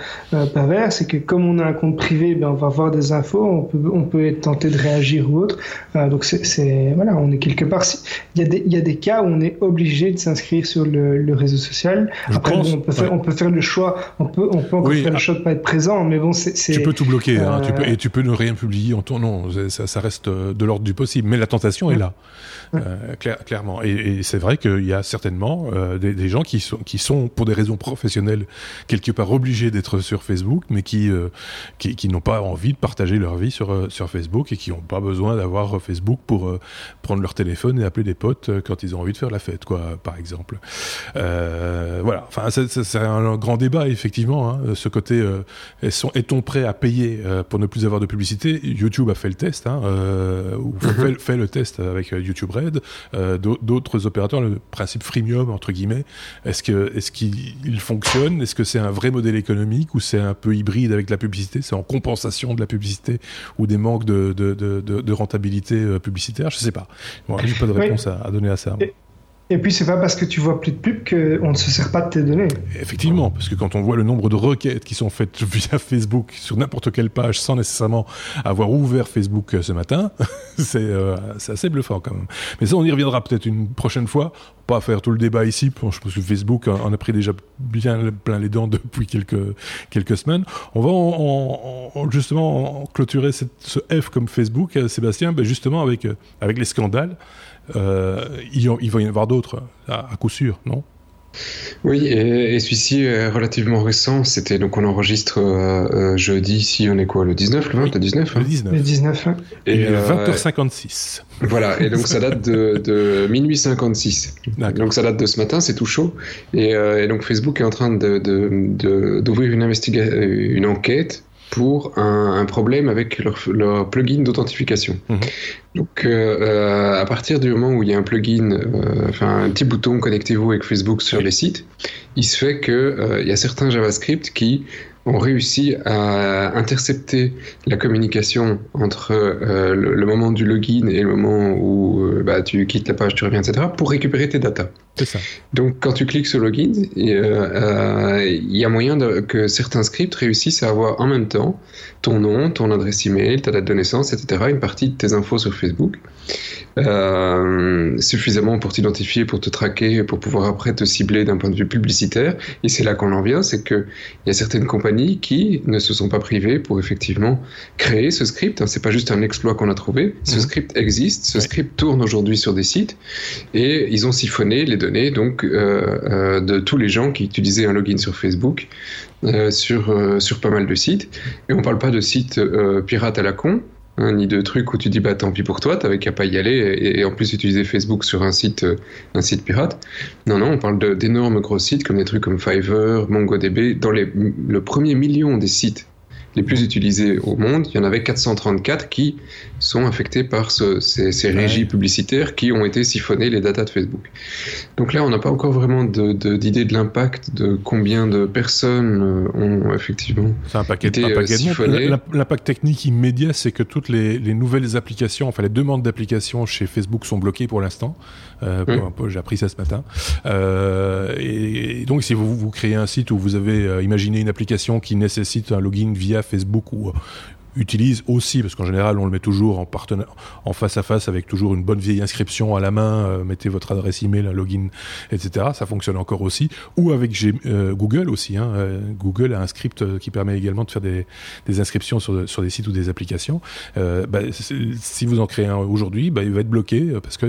pervers, c'est que comme on a un compte privé, ben, on va avoir des infos, on peut, on peut être tenté de réagir ou autre. donc c'est voilà, on est quelque part. Il y, a des, y a des cas où on est obligé de s'inscrire sur le, le, réseau social. Après, on peut on peut faire le choix, on peut, on peut encore faire le choix de pas être présent, mais bon, c'est. Tu peux tout bloquer, hein, tu peux, et tu peux ne rien publier en ton nom. Ça, ça reste de l'ordre du possible, mais la tentation est là. Euh, clairement. Et, et c'est vrai qu'il y a certainement euh, des, des, gens qui sont, qui sont, pour des raisons professionnelles, quelque part obligés d'être sur Facebook, mais qui, euh, qui, qui n'ont pas envie de partager leur vie sur, euh, sur Facebook et qui n'ont pas besoin d'avoir Facebook pour euh, prendre leur téléphone et appeler des potes quand ils ont envie de faire la fête, quoi, par exemple. voilà. Enfin, ça, ça, c'est un grand débat effectivement. Hein, ce côté, euh, est-on prêt à payer euh, pour ne plus avoir de publicité? YouTube a fait le test, hein, ou mhm. fait, le test avec YouTube Red. D'autres opérateurs, le principe freemium entre guillemets, est-ce que est-ce qu'il fonctionne? Est-ce que c'est un vrai modèle économique ou c'est un peu hybride avec la publicité? C'est en compensation de la publicité ou des manques de, de, de, de rentabilité publicitaire? Je sais pas. Bon, j'ai pas de réponse à, à, donner à ça. Et puis c'est pas parce que tu vois plus de pubs qu'on ne se sert pas de tes données. Effectivement, parce que quand on voit le nombre de requêtes qui sont faites via Facebook sur n'importe quelle page sans nécessairement avoir ouvert Facebook euh, ce matin, euh, c'est assez bluffant quand même. Mais ça, on y reviendra peut-être une prochaine fois. Pas faire tout le débat ici, je pense que Facebook en a pris déjà bien plein les dents depuis quelques, quelques semaines. On va en, justement clôturer ce F comme Facebook, euh, Sébastien, ben justement avec, avec les scandales. Euh, il, il, va y en avoir d'autres, à, coup sûr, non? Oui, et, celui-ci est relativement récent. C'était donc on enregistre euh, euh, jeudi. Ici, on est quoi Le 19, le 20, le 19 Le 19. Le 19 hein. Et, 20h56. Voilà, et donc ça date de, de minuit 56. Donc ça date de ce matin, c'est tout chaud. Et, donc Facebook est en train d'ouvrir de, de, une, une enquête pour un, problème avec leur, plugin d'authentification. Mhm. Donc, euh, euh, à partir du moment où il y a un plugin, euh, enfin un petit bouton connectez-vous avec Facebook sur les sites, il se fait que il y a certains JavaScript qui ont réussi à intercepter la communication entre euh, le, moment du login et le moment où euh, bah, tu quittes la page, tu reviens, etc., pour récupérer tes datas. Ça. Donc, quand tu cliques sur login, euh, il y a moyen de, que certains scripts réussissent à avoir en même temps ton nom, ton adresse email, ta date de naissance, etc., une partie de tes infos sur Facebook, suffisamment pour t'identifier, pour te traquer, pour pouvoir après te cibler d'un point de vue publicitaire. Et c'est là qu'on en vient, c'est qu'il y a certaines compagnies qui ne se sont pas privés pour effectivement créer ce script. C'est pas juste un exploit qu'on a trouvé. Ce mhm. script existe. Ce script tourne aujourd'hui sur des sites et ils ont siphonné les données donc euh, euh, de tous les gens qui utilisaient un login sur Facebook euh, sur sur pas mal de sites. Et on parle pas de sites pirates à la con. Hein, ni de trucs où tu dis bah tant pis pour toi, t'avais qu'à pas y aller et, en plus utiliser Facebook sur un site, un site pirate. Non, non, on parle d'énormes gros sites comme des trucs comme Fiverr, MongoDB. Dans les, le premier million des sites les plus utilisés au monde, il y en avait 434 qui sont affectés par ces, régies publicitaires qui ont été siphonnées les datas de Facebook. Donc là, on n'a pas encore vraiment d'idée de, l'impact de combien de personnes euh, ont effectivement un paquet, été un siphonnées. L'impact technique immédiat, c'est que toutes les, nouvelles applications, enfin les demandes d'applications chez Facebook sont bloquées pour l'instant. Euh, J'ai appris ça ce matin. Euh, et, donc, si vous, vous créez un site où vous avez euh, imaginé une application qui nécessite un login via Facebook ou utilise aussi, parce qu'en général on le met toujours en, partenaire, en face à face avec toujours une bonne vieille inscription à la main, euh, mettez votre adresse email, un login, etc. Ça fonctionne encore aussi. Ou avec euh, Google aussi. Hein. Euh, Google a un script qui permet également de faire des, des inscriptions sur, sur, des sites ou des applications. Bah, si vous en créez un aujourd'hui, bah, il va être bloqué parce que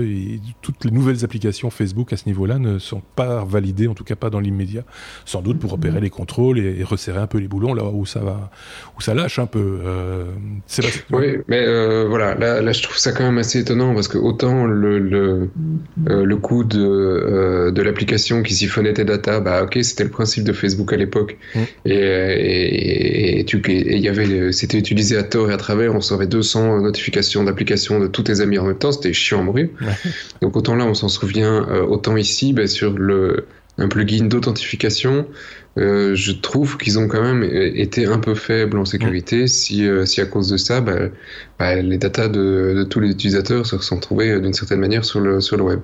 toutes les nouvelles applications Facebook à ce niveau-là ne sont pas validées, en tout cas pas dans l'immédiat. Sans doute pour opérer les contrôles et, resserrer un peu les boulons là où ça va, où ça lâche un peu. Euh, oui, mais euh, voilà, là, là, je trouve ça quand même assez étonnant parce que autant le, le, euh, le coût de, de l'application qui siphonnait tes data, bah ok, c'était le principe de Facebook à l'époque. Mm. Et, et, et, y avait, c'était utilisé à tort et à travers, on recevait 200 notifications d'applications de tous tes amis en même temps, c'était chiant à mourir. Donc autant là, on s'en souvient, autant ici, bah, sur le, un plugin d'authentification, euh, je trouve qu'ils ont quand même été un peu faibles en sécurité. Si, euh, si à cause de ça, bah, bah, les datas de, de, tous les utilisateurs se sont trouvés euh, d'une certaine manière sur le, sur le web.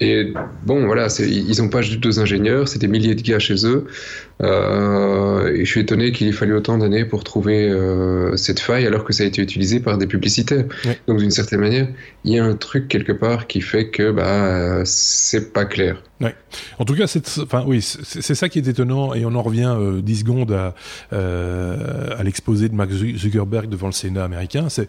Et bon, voilà, ils n'ont pas juste deux ingénieurs, c'est des milliers de gars chez eux. Euh, et je suis étonné qu'il ait fallu autant d'années pour trouver euh, cette faille alors que ça a été utilisé par des publicitaires. Donc d'une certaine manière, il y a un truc quelque part qui fait que bah c'est pas clair. Ouais. En tout cas, c'est, enfin oui, c'est ça qui est étonnant et on en revient euh, 10 secondes à, à l'exposé de Mark Zuckerberg devant le Sénat américain. C'est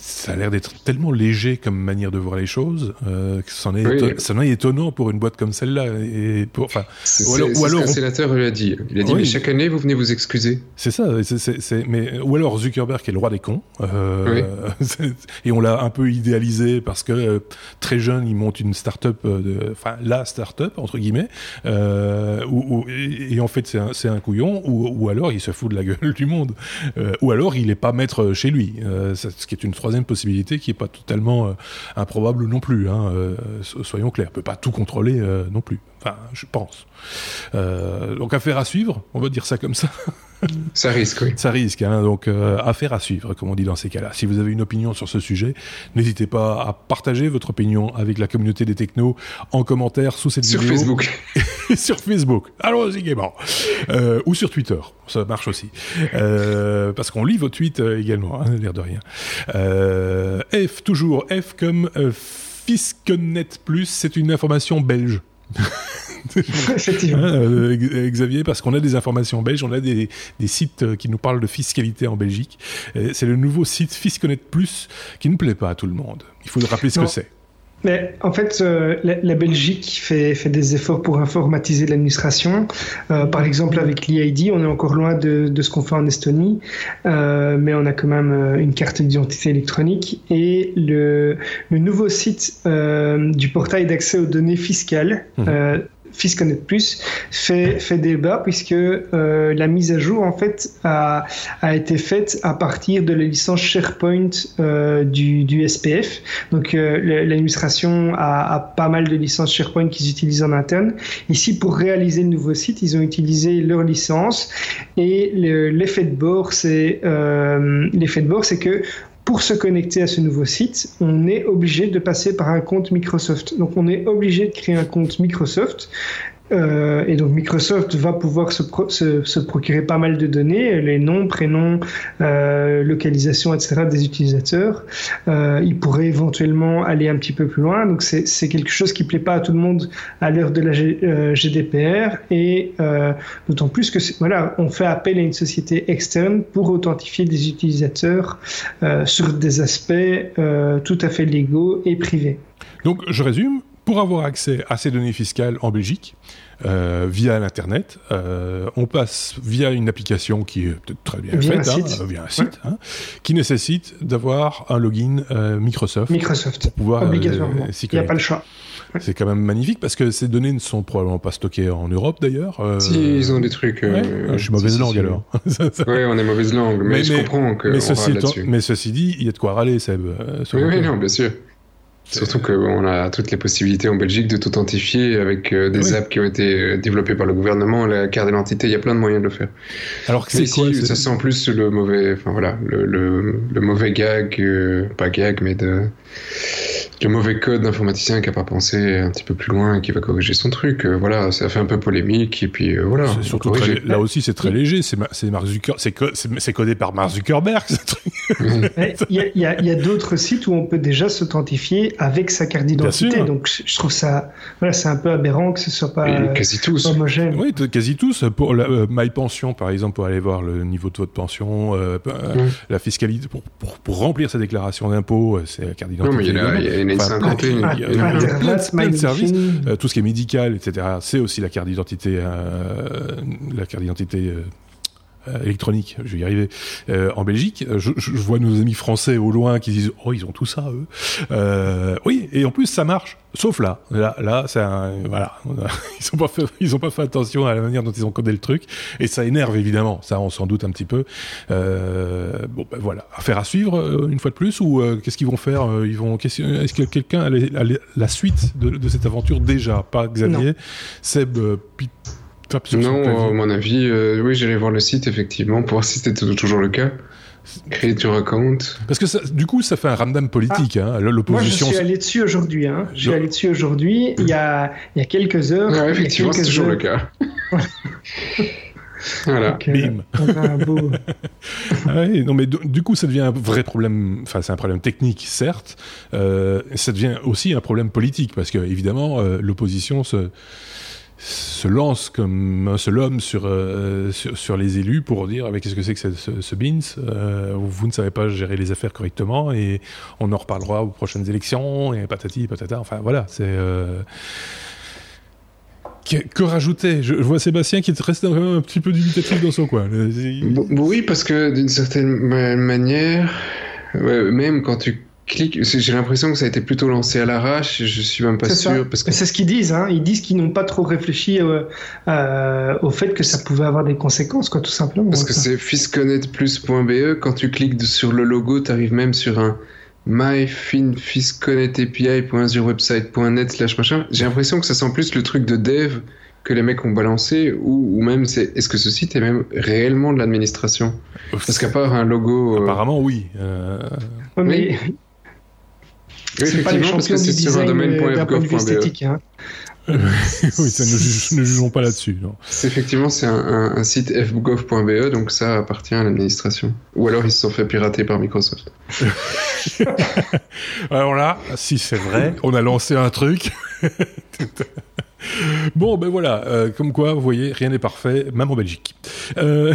ça a l'air d'être tellement léger comme manière de voir les choses euh, que c'en est, est, étonnant pour une boîte comme celle-là. Et pour, enfin, ou alors, ou alors ce sénateur lui a dit. Il a dit mais chaque année vous venez vous excuser. C'est ça. mais ou alors Zuckerberg est le roi des cons. Euh, et on l'a un peu idéalisé parce que euh, très jeune il monte une start-up. Enfin la start-up entre guillemets, euh, ou, et, en fait c'est un, un, couillon, ou, ou, alors il se fout de la gueule du monde, euh, ou alors il est pas maître chez lui, euh, ce qui est une troisième possibilité qui est pas totalement euh, improbable non plus. Hein, soyons clairs, on peut pas tout contrôler non plus. Enfin, je pense. donc affaire à suivre, on va dire ça comme ça. Ça risque, oui. Ça risque, hein, donc euh, affaire à suivre, comme on dit dans ces cas-là. Si vous avez une opinion sur ce sujet, n'hésitez pas à partager votre opinion avec la communauté des technos en commentaire sous cette sur vidéo. Sur Facebook. sur Facebook. Allons-y gaiement. Euh, ou sur Twitter, ça marche aussi. Euh, parce qu'on lit vos tweets euh, également, hein, l'air de rien. Euh, F, toujours F comme euh, Fiskenet Plus, c'est une information belge. Effectivement. Hein, euh, Xavier, parce qu'on a des informations belges, on a des, des, sites euh, qui nous parlent de fiscalité en Belgique. C'est le nouveau site Fisconet Plus qui ne plaît pas à tout le monde. Il faut rappeler ce que c'est. Mais en fait, euh, la, Belgique fait, fait, des efforts pour informatiser l'administration. Euh, par exemple, avec l'EID, on est encore loin de, de ce qu'on fait en Estonie, euh, mais on a quand même une carte d'identité électronique. Et le, le nouveau site du portail d'accès aux données fiscales, mmh. Fisconet Plus fait, fait débat puisque euh, la mise à jour en fait a, a, été faite à partir de la licence SharePoint euh, du, du, SPF. Donc euh, l'administration a, pas mal de licences SharePoint qu'ils utilisent en interne. Ici, pour réaliser le nouveau site, ils ont utilisé leur licence et l'effet de bord, c'est l'effet de bord, c'est que pour se connecter à ce nouveau site, on est obligé de passer par un compte Microsoft. Donc on est obligé de créer un compte Microsoft euh, et donc Microsoft va pouvoir se, procurer pas mal de données, les noms, prénoms, euh, localisation, etc. des utilisateurs. Euh, ils pourraient éventuellement aller un petit peu plus loin. Donc c'est quelque chose qui plaît pas à tout le monde à l'heure de la G, euh, GDPR et euh, d'autant plus que voilà, on fait appel à une société externe pour authentifier des utilisateurs sur des aspects tout à fait légaux et privés. Donc je résume, pour avoir accès à ces données fiscales en Belgique, euh, via l'internet. Euh, on passe via une application qui est peut-être très bien via faite, un hein, site. via un site, hein, qui nécessite d'avoir un login euh, Microsoft. Microsoft. Pour pouvoir, Obligatoirement. Il n'y a pas le choix. C'est quand même magnifique parce que ces données ne sont probablement pas stockées en Europe d'ailleurs. Euh... Si, ils ont des trucs. Ouais, je suis mauvaise si, langue si, alors. oui, on est mauvaise langue, mais, mais je comprends que. Mais ceci, mais ceci dit, il y a de quoi râler, Seb. oui, oui, non, bien sûr. Surtout qu'on a toutes les possibilités en Belgique de t'authentifier avec euh, des oui. apps qui ont été euh, développées par le gouvernement, la carte d'identité, il y a plein de moyens de le faire. Alors que c'est quoi Ça sent plus le mauvais, enfin voilà, le, le, le mauvais gag, euh, pas gag, mais de le mauvais code d'informaticien qui a pas pensé un petit peu plus loin et qui va corriger son truc. Euh, voilà, ça fait un peu polémique et puis euh, voilà. C'est surtout très, là aussi c'est très léger. C'est Mark Zucker, c'est co codé par Mark Zuckerberg. Ce truc. Il y a, d'autres sites où on peut déjà s'authentifier avec sa carte d'identité. Donc je trouve ça, voilà, c'est un peu aberrant que ce soit pas et quasi tous. homogène. Oui, quasi tous. Pour la, euh, MyPension par exemple, pour aller voir le niveau de votre pension, euh, mmh. la fiscalité, pour, pour, pour remplir sa déclaration d'impôt, c'est la carte d'identité. Non, mais il y, a, il y a une cinquantaine. Il y a, plein, plein de services. Euh, tout ce qui est médical, etc. C'est aussi la carte d'identité, euh, la carte d'identité. Euh, électronique, je vais y arriver, euh, en Belgique. Je, je, vois nos amis français au loin qui disent oh ils ont tout ça eux. Euh, oui et en plus ça marche. Sauf là, là, là, c'est un, voilà, ils ont pas fait, ils ont pas fait attention à la manière dont ils ont codé le truc et ça énerve évidemment. Ça on s'en doute un petit peu. Euh, bon ben voilà, affaire à suivre une fois de plus ou qu'est-ce qu'ils vont faire Ils vont, est-ce que quelqu'un a, la suite de, de, cette aventure déjà? Pas Xavier, non. Seb. Non, à mon avis, euh, oui, j'allais voir le site effectivement pour voir si c'était toujours le cas. Créer ton compte. Parce que ça, du coup, ça fait un ramdam politique. Ah. Hein, L'opposition. Moi, je suis allé dessus aujourd'hui. Hein. Je suis allé dessus aujourd'hui. Il y a, il y a quelques heures. Ouais, effectivement, c'est toujours heures. le cas. voilà. Donc, euh, un beau... ah oui, non, mais du coup, ça devient un vrai problème. Enfin, c'est un problème technique, certes. Euh, ça devient aussi un problème politique parce que, évidemment, euh, l'opposition se se lance comme un seul homme sur, euh, sur, sur, les élus pour dire avec qu'est-ce que c'est que ce, BINS euh, vous ne savez pas gérer les affaires correctement et on en reparlera aux prochaines élections et patati patata. Enfin voilà c'est euh... que, rajouter? Je, vois Sébastien qui reste quand même un petit peu dubitatif dans son coin. Oui parce que d'une certaine manière même quand tu clique. J'ai l'impression que ça a été plutôt lancé à l'arrache. Je suis même pas sûr. Parce que... C'est ce qu'ils disent. Hein. Ils disent qu'ils n'ont pas trop réfléchi euh, euh, au fait que ça pouvait avoir des conséquences, quoi, tout simplement. Parce que c'est fisconnetplus.be. Quand tu cliques sur le logo, tu arrives même sur un myfinfisconnetapi.azurewebsite.net slash machin. J'ai l'impression que ça sent plus le truc de dev que les mecs ont balancé ou, ou même c'est est-ce que ce site est même réellement de l'administration? Parce qu'à part un logo. Euh, Apparemment, oui. Euh... mais... Oui, effectivement, parce que c'est sur un domaine.fgov.be. Hein. oui, ça, ne, ne, jugeons pas là-dessus. Effectivement, c'est un, un, un, site fgov.be, donc ça appartient à l'administration. Ou alors ils se sont fait pirater par Microsoft. alors là, si c'est vrai, on a lancé un truc. bon, ben voilà, euh, comme quoi, vous voyez, rien n'est parfait, même en Belgique. Euh...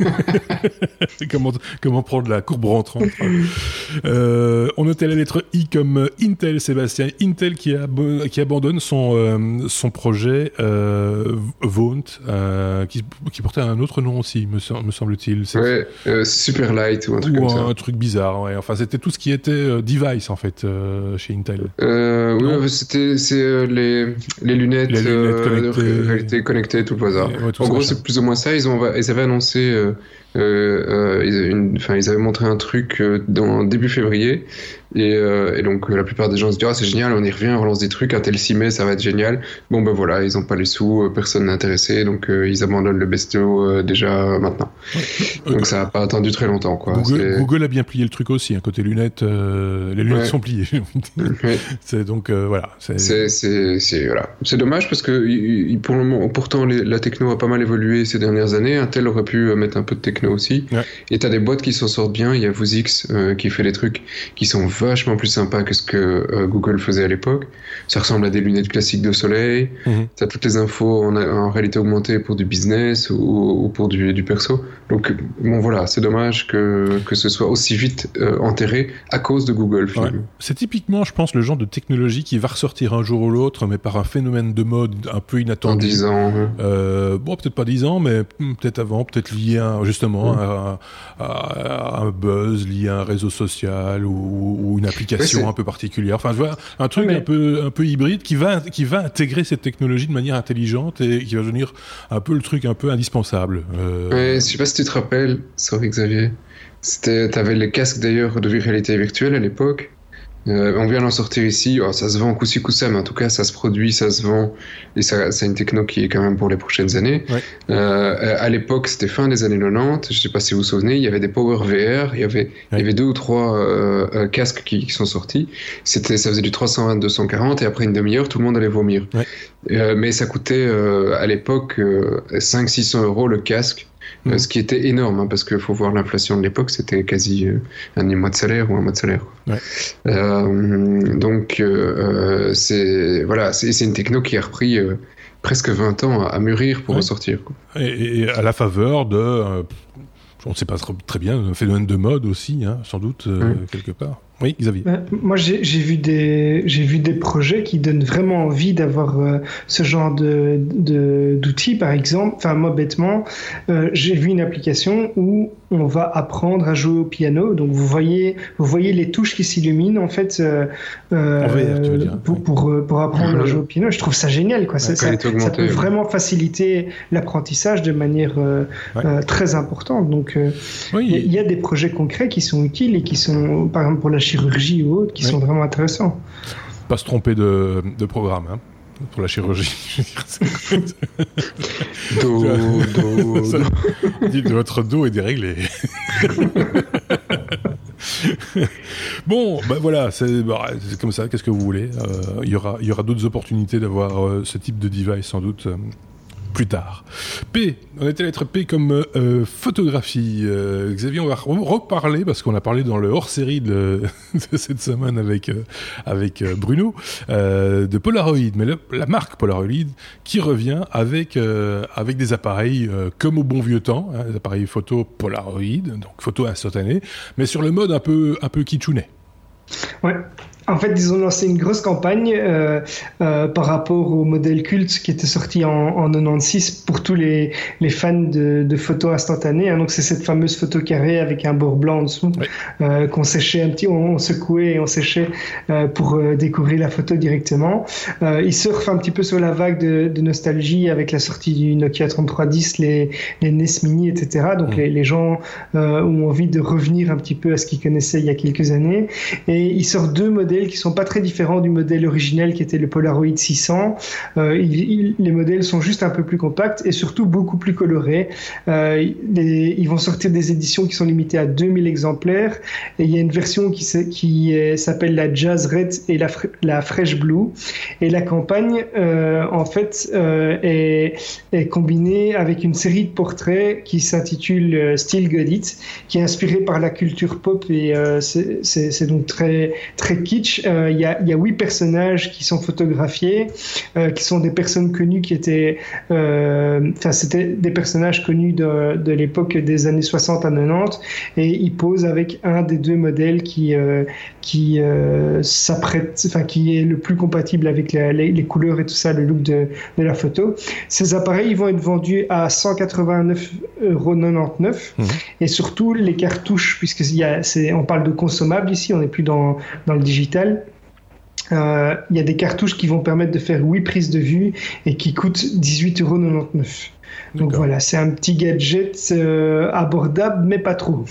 comment, comment prendre la courbe rentrante euh, On notait la lettre I comme Intel, Sébastien. Intel qui, qui abandonne son, euh, son projet euh, Vaunt, euh, qui, qui, portait un autre nom aussi, me, me semble-t-il. Ouais, Superlight ou un truc ou comme ça. un truc bizarre, ouais. Enfin, c'était tout ce qui était device, en fait, chez Intel. oui, c'était les, les lunettes, les lunettes connectées. de réalité connectée, tout le bazar. Ouais, en gros, c'est plus ou moins ça. Ils, ont, ils avaient annoncé ils, une, ils avaient montré un truc euh, début février et, euh, et, donc la plupart des gens se disent ah c'est génial, on y revient, on relance des trucs, un tel 6 mai ça va être génial. Bon ben voilà, ils ont pas les sous, euh, personne n'est intéressé, donc euh, ils abandonnent le bestiau déjà maintenant. donc ça a pas attendu très longtemps quoi. Google, Google, a bien plié le truc aussi, hein, côté lunettes, les lunettes ouais. sont pliées. ouais. C'est donc voilà. C'est voilà. Dommage parce que pour le moment, pourtant les, la techno a pas mal évolué ces dernières années. Intel aurait pu mettre un peu de techno aussi. Et t'as des boîtes qui s'en sortent bien. Il y a Vuzix qui fait des trucs qui sont vachement plus sympa que ce que euh, Google faisait à l'époque. Ça ressemble à des lunettes classiques de soleil. Mm Tu as toutes les infos en, en, réalité augmentée pour du business ou, ou pour du, du, perso. Donc, bon, voilà, c'est dommage que, que ce soit aussi vite euh, enterré à cause de Google. Ouais. C'est typiquement, je pense, le genre de technologie qui va ressortir un jour ou l'autre, mais par un phénomène de mode un peu inattendu. En 10 ans. Euh, bon, peut-être pas 10 ans, mais peut-être avant, peut-être lié à, justement à, à, à, un buzz, lié à un réseau social ou, ou une application un peu particulière. Enfin, je vois un truc mais... un peu un peu hybride qui va qui va intégrer cette technologie de manière intelligente et qui va devenir un peu le truc un peu indispensable. Euh... Ouais, je sais pas si tu te rappelles, sorry Xavier. C'était, t'avais les casques d'ailleurs de réalité virtuelle à l'époque. Euh, on vient d'en sortir ici, oh, ça se vend coup-ci coup-ça, mais en tout cas ça se produit, ça se vend, et c'est une techno qui est quand même pour les prochaines années. Ouais. Euh, à l'époque, c'était fin des années 90, je sais pas si vous vous souvenez, il y avait des Power VR, il y avait, ouais. il y avait deux ou trois euh, euh, casques qui, qui, sont sortis. C'était, ça faisait du 320, 240, et après une demi-heure, tout le monde allait vomir. Ouais. Euh, mais ça coûtait à l'époque 500-600 euros le casque. Mmh. ce qui était énorme, hein, parce qu'il faut voir l'inflation de l'époque, c'était quasi euh, un demi-mois de salaire ou un mois de salaire. Ouais. Euh, donc, euh, c'est voilà, c'est une techno qui a repris presque 20 ans à, mûrir pour ouais. ressortir. Quoi. Et, et, à la faveur de, on ne sait pas très bien, un phénomène de mode aussi, hein, sans doute, mmh. quelque part. Oui, Xavier. Euh, moi, j'ai vu des j'ai vu des projets qui donnent vraiment envie d'avoir euh, ce genre de d'outils, par exemple. Enfin, moi, bêtement, euh, j'ai vu une application où on va apprendre à jouer au piano. Donc, vous voyez vous voyez les touches qui s'illuminent en fait euh, VR, tu veux dire. pour pour, pour apprendre mmh. à jouer au piano. Je trouve ça génial, quoi. Ça, ça, ça, peut vraiment faciliter l'apprentissage de manière ouais. très importante. Donc, il oui. y, y, a des projets concrets qui sont utiles et qui sont, par exemple, pour la chirurgie ou autres qui oui. sont vraiment intéressants. Pas se tromper de, de programme. Hein pour la chirurgie. dos, dos, Ça, dit votre dos est déréglé. bon, ben voilà, c'est bah, comme ça. Qu'est-ce que vous voulez Il euh, y aura, y aura d'autres opportunités d'avoir euh, ce type de device sans doute. Euh, plus tard. P, on était à P comme euh, photographie. Euh, Xavier, on va reparler, parce qu'on a parlé dans le hors-série de, cette semaine avec, euh, avec Bruno, euh, de Polaroid, mais la marque Polaroid qui revient avec, euh, avec des appareils comme au bon vieux temps, hein, des appareils photo Polaroid, donc photo instantanée, mais sur le mode un peu, un peu kitschounet. Ouais, en fait, ils ont lancé une grosse campagne euh, euh, par rapport au modèle culte qui était sorti en, en 96 pour tous les, les fans de, de photos instantanées. Hein. Donc, c'est cette fameuse photo carrée avec un bord blanc en dessous euh, qu'on séchait un petit, on, secouait et on séchait pour découvrir la photo directement. Ils surfent un petit peu sur la vague de, de, nostalgie avec la sortie du Nokia 3310, les, les NES Mini, etc. Donc, mm. les, les, gens ont envie de revenir un petit peu à ce qu'ils connaissaient il y a quelques années. Et ils sortent deux modèles qui sont pas très différents du modèle originel qui était le Polaroid 600. Euh, les modèles sont juste un peu plus compacts et surtout beaucoup plus colorés. Euh, ils vont sortir des éditions qui sont limitées à 2000 exemplaires et il y a une version qui, s'appelle la Jazz Red et la, Fresh Blue. Et la campagne, euh, en fait, est, combinée avec une série de portraits qui s'intitule Still Got It, qui est inspirée par la culture pop et c'est donc très très kitsch. Euh, il y, a, y, a, huit personnages qui sont photographiés, euh, qui sont des personnes connues qui étaient, euh, enfin c'était des personnages connus de, de l'époque des années 60 à 90, et ils posent avec un des deux modèles qui qui s'apprête, enfin qui est le plus compatible avec la, les, les, couleurs et tout ça, le look de, de, la photo. Ces appareils ils vont être vendus à 189,99 euros mmh. et surtout les cartouches, puisque y a, on parle de consommables ici, on n'est plus dans, dans le digital. Euh, il y a des cartouches qui vont permettre de faire 8 prises de vue et qui coûtent 18,99 euros. Donc voilà, c'est un petit gadget euh, abordable, mais pas trop.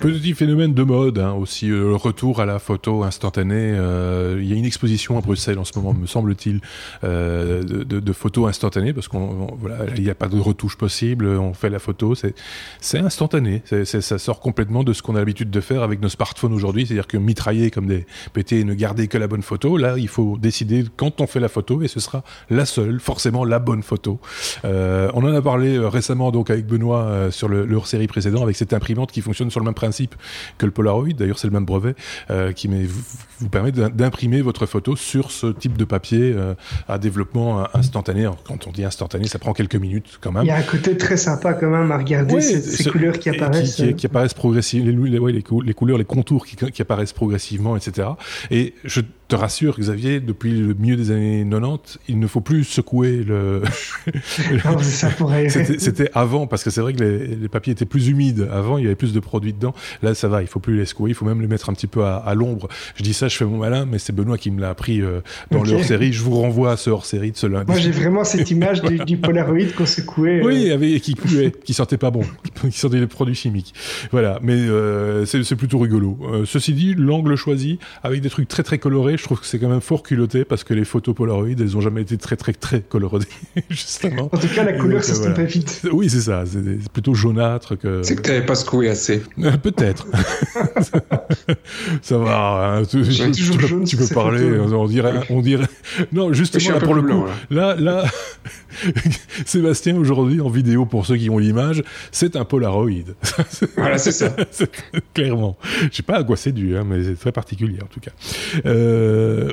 Petit phénomène de mode hein, aussi, euh, le retour à la photo instantanée. Euh, il y a une exposition à Bruxelles en ce moment, me semble-t-il, euh, de, photos instantanées parce qu'on voilà, il n'y a pas de retouche possible. On fait la photo, c'est instantané. Ça sort complètement de ce qu'on a l'habitude de faire avec nos smartphones aujourd'hui, c'est-à-dire que mitrailler comme des pétés et ne garder que la bonne photo. Là, il faut décider quand on fait la photo et ce sera la seule, forcément la bonne photo. On en a parlé récemment donc avec Benoît sur le, le hors-série précédent avec cette imprimante qui fonctionne sur le même principe que le Polaroid. D'ailleurs, c'est le même brevet euh, qui vous, vous, permet d'imprimer votre photo sur ce type de papier euh, à développement instantané. quand on dit instantané, ça prend quelques minutes quand même. Il y a un côté très sympa quand même à regarder ces, ces couleurs qui apparaissent. Qui, qui, apparaissent progressivement, les, les, les, couleurs, les contours qui, qui apparaissent progressivement, etc. Et je te rassure, Xavier, depuis le milieu des années 90, il ne faut plus secouer le. C'était avant, parce que c'est vrai que les, les, papiers étaient plus humides. Avant, il y avait plus de produits dedans. Là, ça va, il faut plus les secouer, il faut même les mettre un petit peu à, à l'ombre. Je dis ça, je fais mon malin, mais c'est Benoît qui me l'a appris euh, dans okay. le hors-série. Je vous renvoie à ce hors-série de ce lundi. Moi, j'ai vraiment cette image du, du Polaroid qu'on secouait. Euh... Oui, avec, qui puait, qui sentait pas bon, qui sentait les produits chimiques. Voilà, mais euh, c'est plutôt rigolo. Ceci dit, l'angle choisi, avec des trucs très très colorés, je trouve que c'est quand même fort culotté parce que les photos Polaroid, elles ont jamais été très très très colorées, justement. En tout cas, la couleur se stompait vite. Oui, c'est ça. C'est plutôt jaunâtre que. C'est que tu n'avais pas secoué assez. Peut-être. ça va. Hein, tu, tu, tu, peux, tu peux parler. On dirait, on dirait. Non, justement là, pour le coup, là, là, Sébastien aujourd'hui en vidéo pour ceux qui ont l'image, c'est un Polaroid. voilà, c'est ça. Clairement. Je sais pas à quoi c'est dû, hein, mais c'est très particulier en tout cas. Euh,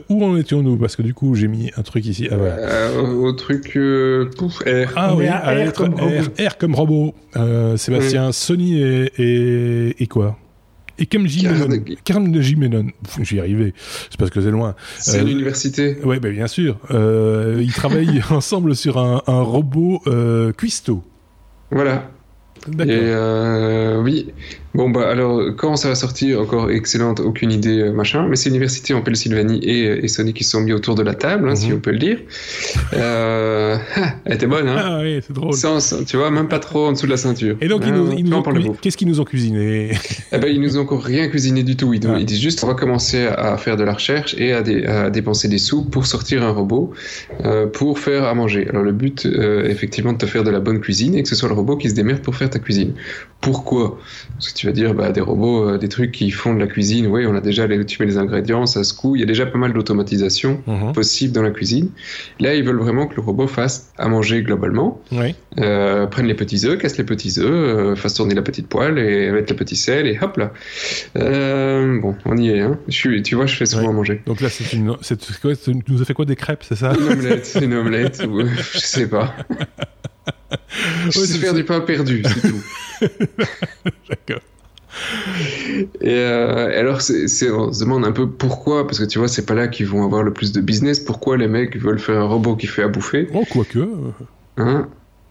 où en étions-nous? Parce que du coup, j'ai mis un truc ici. Ah, voilà. euh, au truc euh, pouf, R. Ah oui, R, comme R, R, comme robot. Euh, Sébastien, oui. Sony et, et, et quoi? Et Menon. Kamji Menon. J'y arrivais. C'est parce que c'est loin. C'est euh, l'université. Oui, bah, bien sûr. Euh, ils travaillent ensemble sur un, un robot euh, cuistot. Voilà. Et euh, oui, bon bah alors quand ça va sortir, encore excellente, aucune idée, euh, machin, mais c'est l'université en Pennsylvanie et, et, Sony qui se sont mis autour de la table, hein, mm -hmm. si on peut le dire. Euh, elle était bonne, hein Ah oui, c'est drôle. Sans, tu vois, même pas trop en dessous de la ceinture. Et donc, ils nous, ils nous ont, qu'est-ce qu'ils nous ont cuisiné Eh ben, ils nous ont encore rien cuisiné du tout. Ils, ah. ils disent juste, on va commencer à faire de la recherche et à, dé, à dépenser des sous pour sortir un robot euh, pour faire à manger. Alors, le but, euh, effectivement, de te faire de la bonne cuisine et que ce soit le robot qui se démerde pour faire ta cuisine. Pourquoi? Parce que tu vas dire, bah, des robots, euh, des trucs qui font de la cuisine, oui, on a déjà les, tu mets les ingrédients, ça se coud, il y a déjà pas mal d'automatisation -huh. possible dans la cuisine. Là, ils veulent vraiment que le robot fasse à manger globalement, oui. euh, prenne les petits œufs, casse les petits œufs, euh, fasse tourner la petite poêle et mette le petit sel et hop là. Euh, bon, on y est. Hein. Je suis, tu vois, je fais souvent à manger. Donc là, c'est une, tu nous as fait quoi des crêpes, c'est ça? Une omelette, une omelette, ou, je sais pas. Je sais faire du pain perdu, c'est tout. D'accord. Et alors, c'est, on se demande un peu pourquoi, parce que tu vois, c'est pas là qu'ils vont avoir le plus de business. Pourquoi les mecs veulent faire un robot qui fait à bouffer? Oh, quoique. Hein?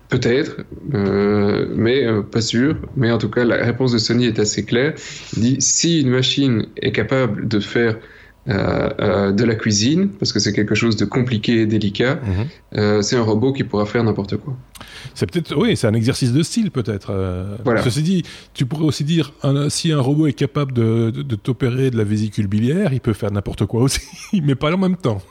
Peut-être, mais pas sûr. Mais en tout cas, la réponse de Sony est assez claire. Il dit si une machine est capable de faire euh, euh, de la cuisine, parce que c'est quelque chose de compliqué et délicat, mhm. euh, c'est un robot qui pourra faire n'importe quoi. C'est peut-être, oui, c'est un exercice de style peut-être. Voilà. Ceci dit, tu pourrais aussi dire, si un robot est capable de, de, t'opérer de la vésicule biliaire, il peut faire n'importe quoi aussi, mais pas en même temps.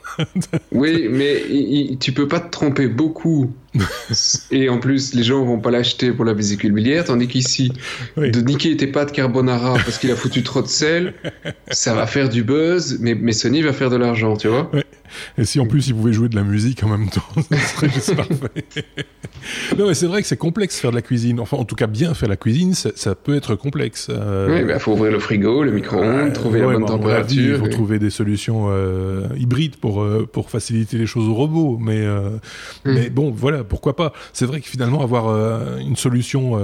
oui, mais tu peux pas te tromper beaucoup. et en plus, les gens vont pas l'acheter pour la vésicule biliaire, tandis qu'ici, de niquer tes pâtes carbonara parce qu'il a foutu trop de sel, ça va faire du buzz, mais, mais Sony va faire de l'argent, tu vois. Et si en plus il pouvait jouer de la musique en même temps, ça serait juste parfait. non, mais c'est vrai que c'est complexe faire de la cuisine. Enfin, en tout cas, bien faire la cuisine, ça, peut être complexe. Euh... Oui, il bah, faut ouvrir le frigo, le micro-ondes, trouver la bonne température. Il faut trouver des solutions euh, hybrides pour, euh, pour faciliter les choses au robot. Mais, euh, hmm. mais bon, voilà, pourquoi pas. C'est vrai que finalement, avoir une solution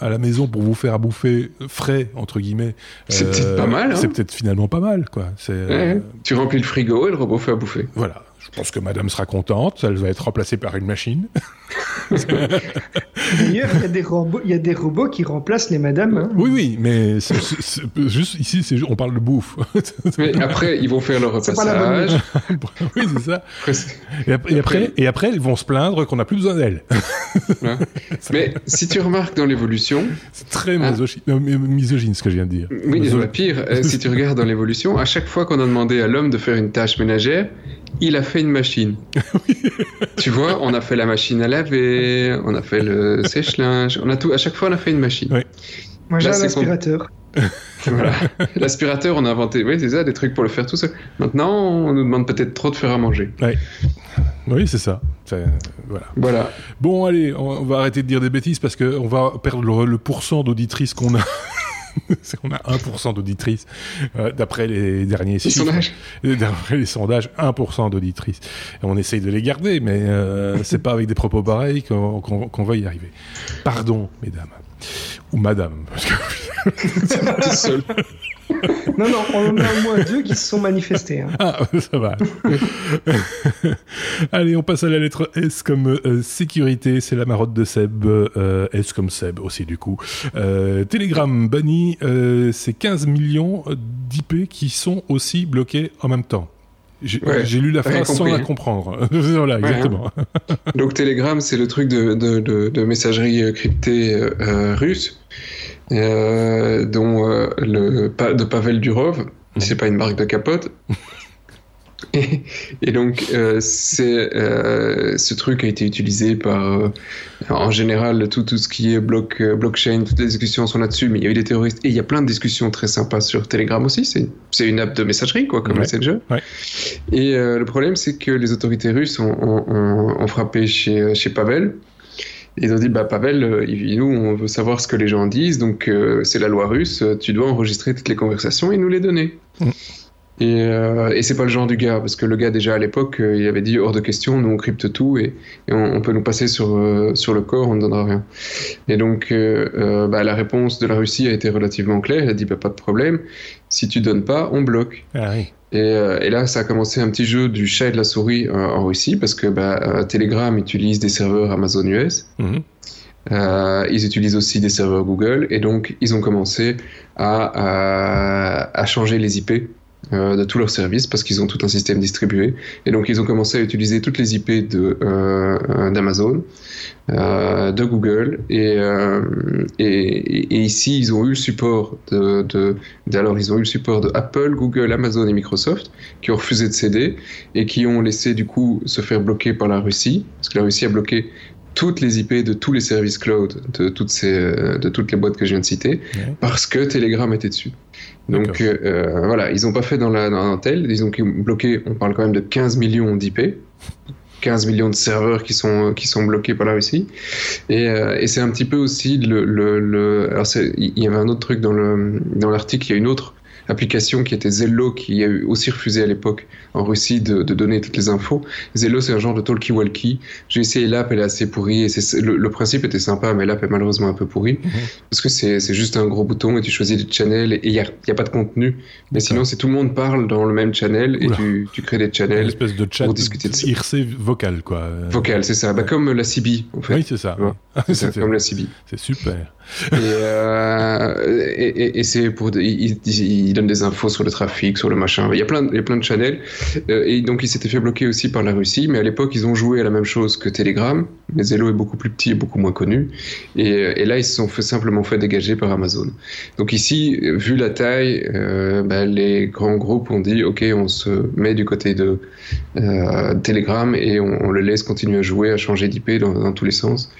à, la maison pour vous faire à bouffer frais, entre guillemets, c'est peut-être pas mal. Hein. c'est peut-être finalement pas mal. Quoi. Tu remplis le frigo et le robot fait à bouffer. Voilà. Je pense que madame sera contente, elle va être remplacée par une machine. D'ailleurs, il y, a des robots, il y a des robots qui remplacent les madames. Hein. Oui, oui, mais juste ici, on parle de bouffe. mais après, ils vont faire leur repassage. oui, c'est ça. Et après, et, après, ils vont se plaindre qu'on n'a plus besoin d'elles. mais si tu remarques dans l'évolution... C'est très hein. misogyne, ce que je viens de dire. Oui, mais pire, euh, si tu regardes dans l'évolution, à chaque fois qu'on a demandé à l'homme de faire une tâche ménagère, il a fait une machine. tu vois, on a fait la machine à laver, on a fait le sèche-linge, on a tout. À chaque fois, on a fait une machine. Moi, j'ai un aspirateur. voilà. L'aspirateur, on a inventé, oui, c'est ça, des trucs pour le faire tout seul. Maintenant, on nous demande peut-être trop de faire à manger. Oui, c'est ça. Voilà. voilà. Bon, allez, on, va arrêter de dire des bêtises parce qu'on va perdre le, le pourcent d'auditrices qu'on a. on a 1% d'auditrices euh, d'après les derniers sondages. D'après les sondages, 1% d'auditrices. On essaye de les garder, mais euh, c'est pas avec des propos pareils qu'on va y arriver. Pardon, mesdames. Ou madame. Parce que... seul. non, non, on en a au moins deux qui se sont manifestés. Hein. Ah, ça va. Allez, on passe à la lettre S comme euh, sécurité. C'est la marotte de Seb. Euh, S comme Seb aussi, du coup. Euh, Telegram banni, c'est 15 millions d'IP qui sont aussi bloqués en même temps. J'ai lu la phrase sans la comprendre. voilà, exactement. Donc Telegram, c'est le truc de, de, de, messagerie cryptée russe dont euh, le de Pavel Durov, c'est pas une marque de capote. Et, donc, euh, c'est ce truc a été utilisé par, en général, tout, tout ce qui est bloc, blockchain, toutes les discussions sont là-dessus, mais il y a eu des terroristes et il y a plein de discussions très sympas sur Telegram aussi. C'est une app de messagerie, quoi, comme Messenger. Et le problème, c'est que les autorités russes ont, ont, ont frappé chez, chez Pavel ils ont dit, bah Pavel, euh, nous on veut savoir ce que les gens disent, donc euh, c'est la loi russe, tu dois enregistrer toutes les conversations et nous les donner. Mm. Et, euh, et c'est pas le genre du gars, parce que le gars déjà à l'époque, euh, il avait dit hors de question, nous on crypte tout et, on, peut nous passer sur, sur le corps, on ne donnera rien. Et donc bah, la réponse de la Russie a été relativement claire, elle a dit bah, pas de problème, si tu donnes pas, on bloque. Ah oui. Euh, et, là, ça a commencé un petit jeu du chat et de la souris euh, en Russie parce que bah, euh, Telegram utilise des serveurs Amazon US. Mhm. ils utilisent aussi des serveurs Google et donc ils ont commencé à, à changer les IP de tous leurs services parce qu'ils ont tout un système distribué. Et donc ils ont commencé à utiliser toutes les IP de euh, d'Amazon, euh, de Google et, et, et, ici ils ont eu le support de, de, alors ils ont eu le support de Apple, Google, Amazon et Microsoft qui ont refusé de céder et qui ont laissé du coup se faire bloquer par la Russie parce que la Russie a bloqué toutes les IP de tous les services cloud de toutes ces de toutes les boîtes que je viens de citer parce que Telegram était dessus. Donc euh, euh, voilà, ils n'ont pas fait dans la dans ils ont bloqué, on parle quand même de 15 millions d'IP. 15 millions de serveurs qui sont qui sont bloqués par la Russie et, euh, et c'est un petit peu aussi le, le, le alors il y avait un autre truc dans le dans l'article il y a une autre application qui était Zello, qui a aussi refusé à l'époque en Russie de, donner toutes les infos. Zello, c'est un genre de talkie-walkie. J'ai essayé l'app, elle est assez pourrie. Et le, principe était sympa, mais l'app est malheureusement un peu pourrie. Mhm. Parce que c'est juste un gros bouton et tu choisis des channels et il n'y a, pas de contenu. Mais sinon, c'est tout le monde parle dans le même channel et tu, tu, crées des channels Une espèce de chat pour discuter de ça. IRC vocal, quoi. Vocal, c'est ça. Bah, comme la CB, en fait. Oui, c'est ça. c'est comme la CB. C'est super. Euh, et, c'est pour il, il, donne des infos sur le trafic, sur le machin. Il y a plein, il y a plein de channels. Euh, et donc il s'était fait bloquer aussi par la Russie. Mais à l'époque, ils ont joué à la même chose que Telegram. Mais Zello est beaucoup plus petit et beaucoup moins connu. Et, et là, ils se sont fait, simplement fait dégager par Amazon. Donc ici, vu la taille, euh, bah, les grands groupes ont dit OK, on se met du côté de euh, Telegram et on, on, le laisse continuer à jouer, à changer d'IP dans, dans tous les sens.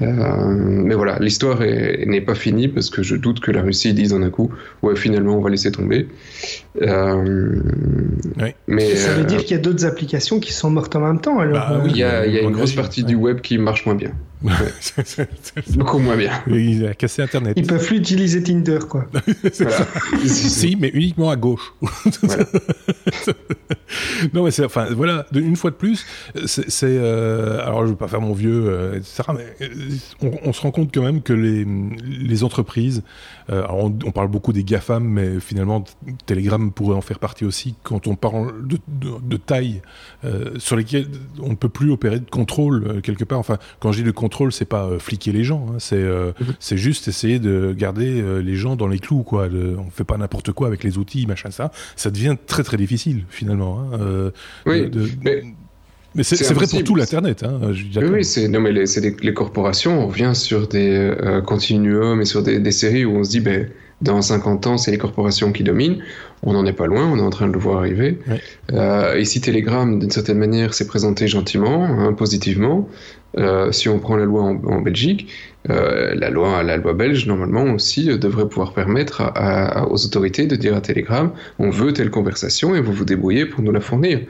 Euh, mais voilà, l'histoire n'est pas finie parce que je doute que la Russie dise en un coup, ouais, finalement, on va laisser tomber. Euh, mais ça veut dire qu'il y a d'autres applications qui sont mortes en même temps. Alors, bah il y a, il y a une grosse partie du web qui marche moins bien. Beaucoup moins bien. Il a cassé Internet. Ils peuvent plus utiliser Tinder, quoi. si, mais uniquement à gauche. non, mais c'est, enfin, voilà, une fois de plus, c'est, euh, alors je veux pas faire mon vieux, euh, etc., mais euh, on, se rend compte quand même que les, les entreprises, on, parle beaucoup des GAFAM, mais finalement, Telegram pourrait en faire partie aussi quand on parle de, de, taille sur lesquelles on ne peut plus opérer de contrôle quelque part. Enfin, quand je dis de contrôle, c'est pas euh, fliquer les gens, hein. c'est euh, mhm. c'est juste essayer de garder euh, les gens dans les clous, quoi. De, on fait pas n'importe quoi avec les outils, machin, ça. Ça devient très très difficile finalement. Hein, oui, mais c'est vrai pour tout l'Internet. Hein, oui, c'est non mais les, les, corporations. On revient sur des continuums et sur des, des, séries où on se dit, ben, dans 50 ans, c'est les corporations qui dominent. On n'en est pas loin, on est en train de le voir arriver. Euh, ici, Telegram, d'une certaine manière, s'est présenté gentiment, hein, positivement. Euh, si on prend la loi en, Belgique, euh, la loi, la loi belge normalement aussi euh, devrait pouvoir permettre aux autorités de dire à Telegram, on veut telle conversation et vous vous débrouillez pour nous la fournir.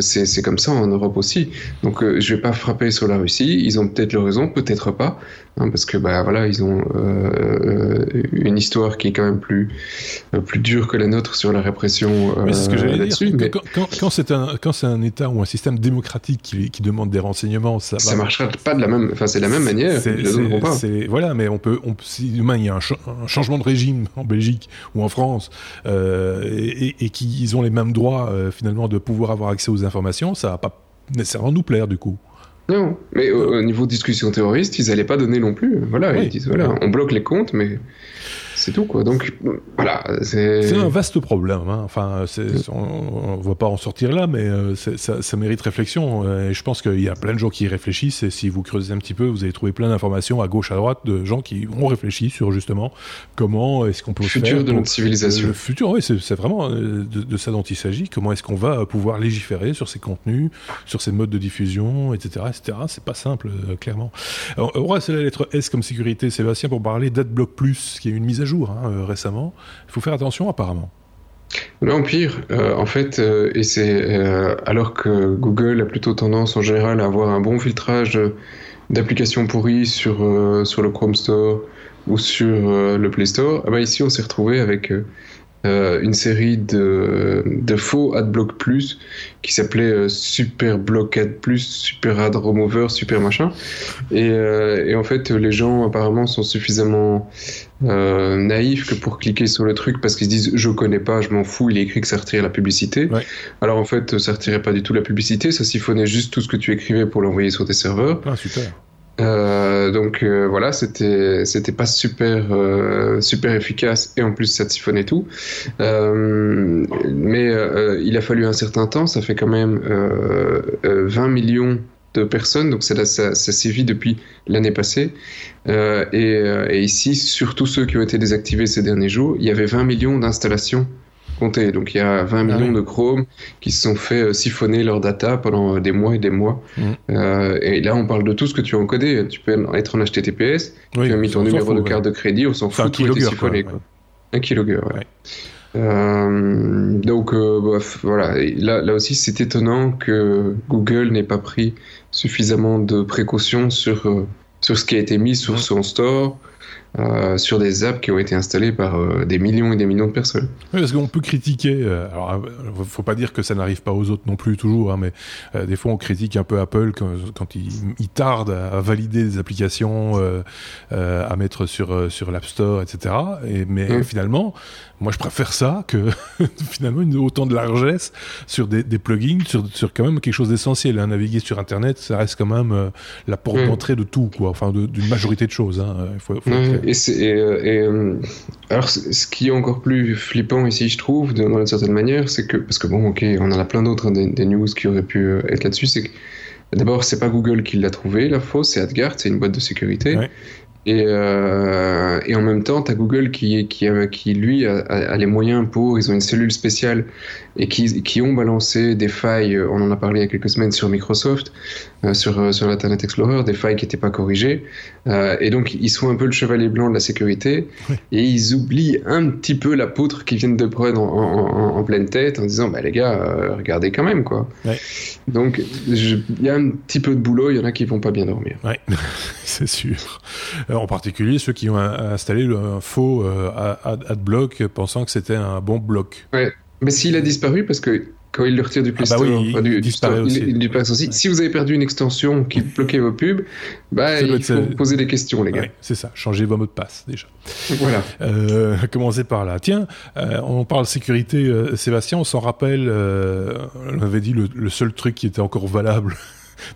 c'est comme ça en Europe aussi. Donc je vais pas frapper sur la Russie. Ils ont peut-être leur raison, peut-être pas, hein, parce que bah voilà, ils ont une histoire qui est quand même plus plus dure que la nôtre sur la répression là-dessus. Mais... Quand, quand, c'est un quand c'est un État ou un système démocratique qui, qui demande des renseignements, ça, ça marchera pas de la même, enfin c'est la même manière. voilà, mais on peut, on, si demain il y a un, changement de régime en Belgique ou en France euh, et, et qu'ils ont les mêmes droits euh, finalement de pouvoir avoir accès aux informations, ça va pas nécessairement nous plaire du coup. Non, mais au, niveau discussion terroriste, ils n'allaient pas donner non plus. Voilà, ils disent voilà, on bloque les comptes, mais c'est tout quoi. Donc voilà, c'est un vaste problème. Hein. Enfin, on, ne va pas en sortir là, mais euh, ça, ça, mérite réflexion. Et je pense qu'il y a plein de gens qui y réfléchissent. Et si vous creusez un petit peu, vous allez trouver plein d'informations à gauche, à droite de gens qui ont réfléchi sur justement comment est-ce qu'on peut le futur de notre civilisation. Le futur, oui, c'est vraiment euh, de, ça dont il s'agit. Comment est-ce qu'on va pouvoir légiférer sur ces contenus, sur ces modes de diffusion, etc., etc. C'est pas simple, euh, clairement. on va c'est la lettre S comme sécurité, Sébastien, pour parler d'AdBlock Plus, qui est une mise à jour hein, euh, récemment. Il faut faire attention apparemment. Non, pire, euh, en fait, euh, et c'est alors que Google a plutôt tendance en général à avoir un bon filtrage d'applications pourries sur, sur le Chrome Store ou sur le Play Store, ah bah ici on s'est retrouvé avec une série de, de faux AdBlock Plus qui s'appelait Super Block Ad Plus, Super Ad Remover, Super machin. Et, en fait, les gens apparemment sont suffisamment naïfs que pour cliquer sur le truc parce qu'ils se disent je connais pas, je m'en fous, il est écrit que ça retire la publicité. Alors en fait, ça retirait pas du tout la publicité, ça siphonnait juste tout ce que tu écrivais pour l'envoyer sur tes serveurs. Ah, super. Euh, donc euh, voilà, c'était c'était pas super euh, super efficace et en plus ça siphonnait tout. Euh, mais euh, il a fallu un certain temps, ça fait quand même 20 millions de personnes, donc ça, ça, ça sévit depuis l'année passée. Et, et, ici, surtout ceux qui ont été désactivés ces derniers jours, il y avait 20 millions d'installations compter. Donc il y a 20 ah millions de Chrome qui se sont fait euh, siphonner leur data pendant euh, des mois et des mois. Mm. Euh, et là, on parle de tout ce que tu as encodé. Tu peux être en HTTPS, tu as mis ton numéro de carte de crédit, on s'en fout, tout est siphonné. Quoi. Un ouais. Euh, donc voilà, là, là aussi c'est étonnant que Google n'ait pas pris suffisamment de précautions sur, sur ce qui a été mis sur son store euh, sur des apps qui ont été installées par euh, des millions et des millions de personnes. Oui, parce qu'on peut critiquer, euh, alors faut pas dire que ça n'arrive pas aux autres non plus toujours, hein, mais des fois on critique un peu Apple quand, quand il, il, tarde à, valider des applications à mettre sur, sur l'App Store, etc. Et, mais mmh. finalement, moi, je préfère ça que finalement une, autant de largesse sur des, des plugins, sur, sur, quand même quelque chose d'essentiel. Hein. Naviguer sur Internet, ça reste quand même euh, la porte mm. d'entrée de tout, quoi. Enfin, d'une majorité de choses. Hein. Faut, faut mm. Et, et, euh, et euh, alors, ce qui est encore plus flippant ici, je trouve, dans une certaine manière, c'est que parce que bon, ok, on en a plein d'autres des, des, news qui auraient pu être là-dessus, c'est que D'abord, c'est pas Google qui l'a trouvé, la fausse, c'est AdGuard, c'est une boîte de sécurité. Ouais. Et, euh, et, en même temps, tu as Google qui, qui, qui lui, a, a, les moyens pour, ils ont une cellule spéciale et qui, qui, ont balancé des failles, on en a parlé il y a quelques semaines sur Microsoft, euh, sur, euh, sur l'Internet Explorer, des failles qui n'étaient pas corrigées. Euh, et donc, ils sont un peu le chevalier blanc de la sécurité et ils oublient un petit peu la poutre qu'ils viennent de prendre en, en, en, pleine tête en disant, bah les gars, euh, regardez quand même, quoi. Ouais. Donc, il y a un petit peu de boulot, il y en a qui vont pas bien dormir. Ouais, c'est sûr. Euh, en particulier ceux qui ont installé un faux euh, adblock pensant que c'était un bon bloc. Ouais. Mais s'il a disparu, parce que quand il le retire du Play ah bah Store, il, du, disparaît aussi. Il, aussi. Si vous avez perdu une extension qui bloquait vos pubs, bah, il faut poser des questions, les gars. Ouais, c'est ça, changez vos mots de passe déjà. Voilà. Euh, commencez par là. Tiens, euh, on parle sécurité, euh, Sébastien, on s'en rappelle, euh, on avait dit le, le, seul truc qui était encore valable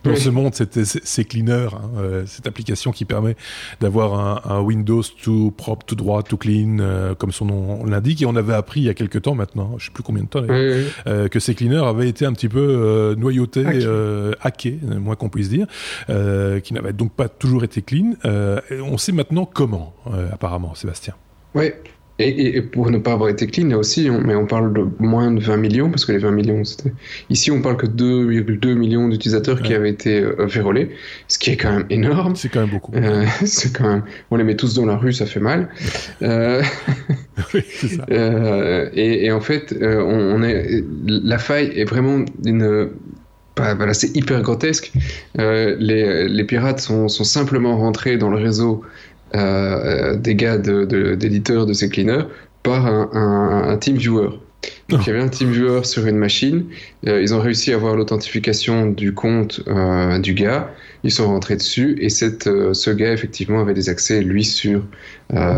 dans ce monde, c'était c'est Cleaner, hein, euh, cette application qui permet d'avoir un, un, Windows tout propre, tout droit, tout clean, euh, comme son nom l'indique. Et on avait appris il y a quelques temps maintenant, je sais plus combien de temps, euh, que ces cleaners avaient été un petit peu euh, noyautés, hackés, moins qu'on puisse dire, qui n'avaient donc pas toujours été clean. on sait maintenant comment, apparemment, Sébastien. Oui, et, et, pour ne pas avoir été clean, là aussi, on, mais on parle de moins de 20 millions, parce que les 20 millions, c'était. Ici, on parle que 2,2 millions d'utilisateurs qui avaient été euh, vérolés, ce qui est quand même énorme. C'est quand même beaucoup. Euh, c'est quand même. On les met tous dans la rue, ça fait mal. euh, oui, c'est ça. Euh, et, et, en fait, on, on, est. La faille est vraiment une. Bah, voilà, c'est hyper grotesque. les, les pirates sont, sont simplement rentrés dans le réseau des gars d'éditeurs de, de, ces cleaners par un, un, un team viewer. Donc il y avait un team viewer sur une machine. Euh, ils ont réussi à avoir l'authentification du compte euh, du gars. Ils sont rentrés dessus et cette, euh, ce gars effectivement avait des accès lui sur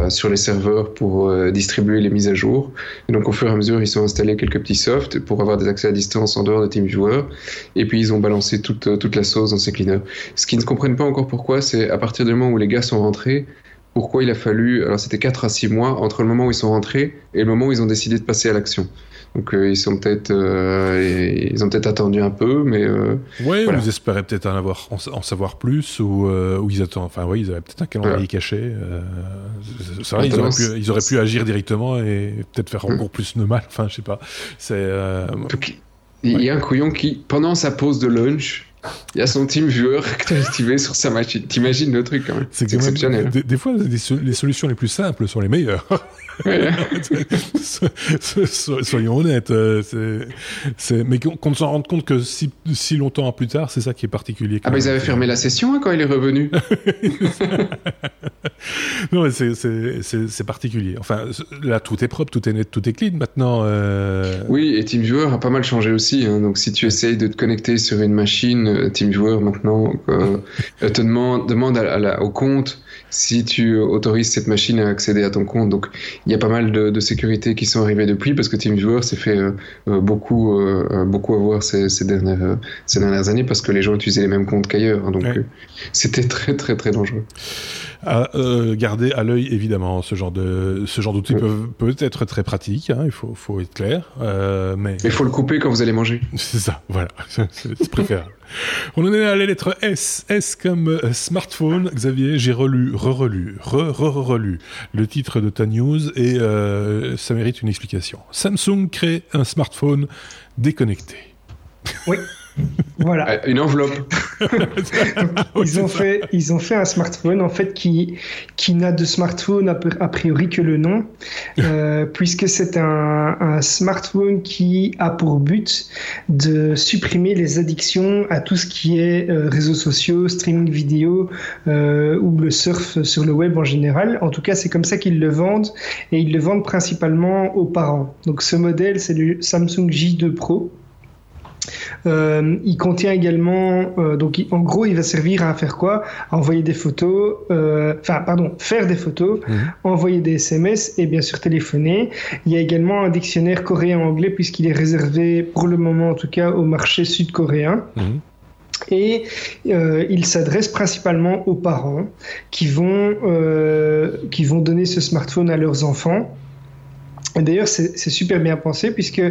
sur les serveurs pour distribuer les mises à jour. Et donc au fur et à mesure ils sont installés quelques petits softs pour avoir des accès à distance en dehors de TeamViewer. Et puis ils ont balancé toute toute la sauce dans ces cleaners. Ce qu'ils ne comprennent pas encore pourquoi, c'est à partir du moment où les gars sont rentrés, pourquoi il a fallu, alors c'était 4 à 6 mois entre le moment où ils sont rentrés et le moment où ils ont décidé de passer à l'action. Donc euh, ils sont peut-être, euh, ils ont peut-être attendu un peu, mais. Euh, ouais, voilà. vous espérez peut-être en avoir, en, en, savoir plus, ou, euh, ou ils attendent. Enfin, oui, ils avaient peut-être un calendrier voilà. caché. C'est vrai, ils auraient, pu, ils auraient pu agir directement et peut-être faire encore plus de mal. Enfin, je sais pas. C'est. Il y a un couillon qui, pendant sa pause de lunch, il y a son team viewer activé sur sa machine. T'imagines le truc, hein C'est exceptionnel. Même, des, des, fois, les solutions les plus simples sont les meilleures. Soyons honnêtes. Euh, c'est, mais qu'on s'en rende compte que si, si longtemps plus tard, c'est ça qui est particulier. Ah, bah ils avaient fermé la session hein, quand il est revenu. non, mais c'est, particulier. Enfin, là, tout est propre, tout est net, tout est clean maintenant. Euh... Oui, et TeamViewer a pas mal changé aussi. Hein. Donc, si tu essayes de te connecter sur une machine, euh, TeamViewer maintenant euh, te demande, demande à, à la, au compte si tu autorises cette machine à accéder à ton compte. Donc, il y a pas mal de, de sécurité qui sont arrivées depuis parce que TeamViewer s'est fait euh, euh beaucoup, euh, beaucoup avoir ces, ces, dernières, ces dernières années parce que les gens utilisaient les mêmes comptes qu'ailleurs. Hein, donc, ouais. c'était très, très, très dangereux. À garder à l'œil, évidemment, ce genre de ce genre d'outils ouais. peut, peut être très pratique. Hein, il faut, faut être clair. mais il faut le couper quand vous allez manger. C'est ça, voilà, c'est préférable. On en est à la lettre S. S comme smartphone. Xavier, j'ai relu, re-relu, re-re-relu le titre de ta news et euh, ça mérite une explication. Samsung crée un smartphone déconnecté. Voilà. Une enveloppe. ils ont fait, ils ont fait un smartphone en fait qui qui n'a de smartphone a, priori que le nom, euh, puisque c'est un, un, smartphone qui a pour but de supprimer les addictions à tout ce qui est euh, réseaux sociaux, streaming vidéo euh, ou le surf sur le web en général. En tout cas, c'est comme ça qu'ils le vendent et ils le vendent principalement aux parents. Donc ce modèle, c'est le Samsung J2 Pro. Euh, il contient également, euh, donc en gros, il va servir à faire quoi? À envoyer des photos, euh, enfin, pardon, faire des photos, mhm. envoyer des SMS et bien sûr téléphoner. Il y a également un dictionnaire coréen-anglais puisqu'il est réservé, pour le moment en tout cas, au marché sud-coréen. Mhm. Et il s'adresse principalement aux parents qui vont, qui vont donner ce smartphone à leurs enfants. D'ailleurs, c'est super bien pensé puisque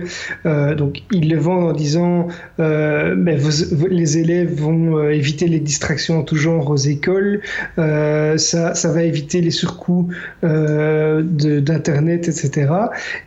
euh, donc ils le vendent en disant euh, ben, les élèves vont euh, éviter les distractions en tout genre aux écoles, euh, ça, ça va éviter les surcoûts d'internet, etc.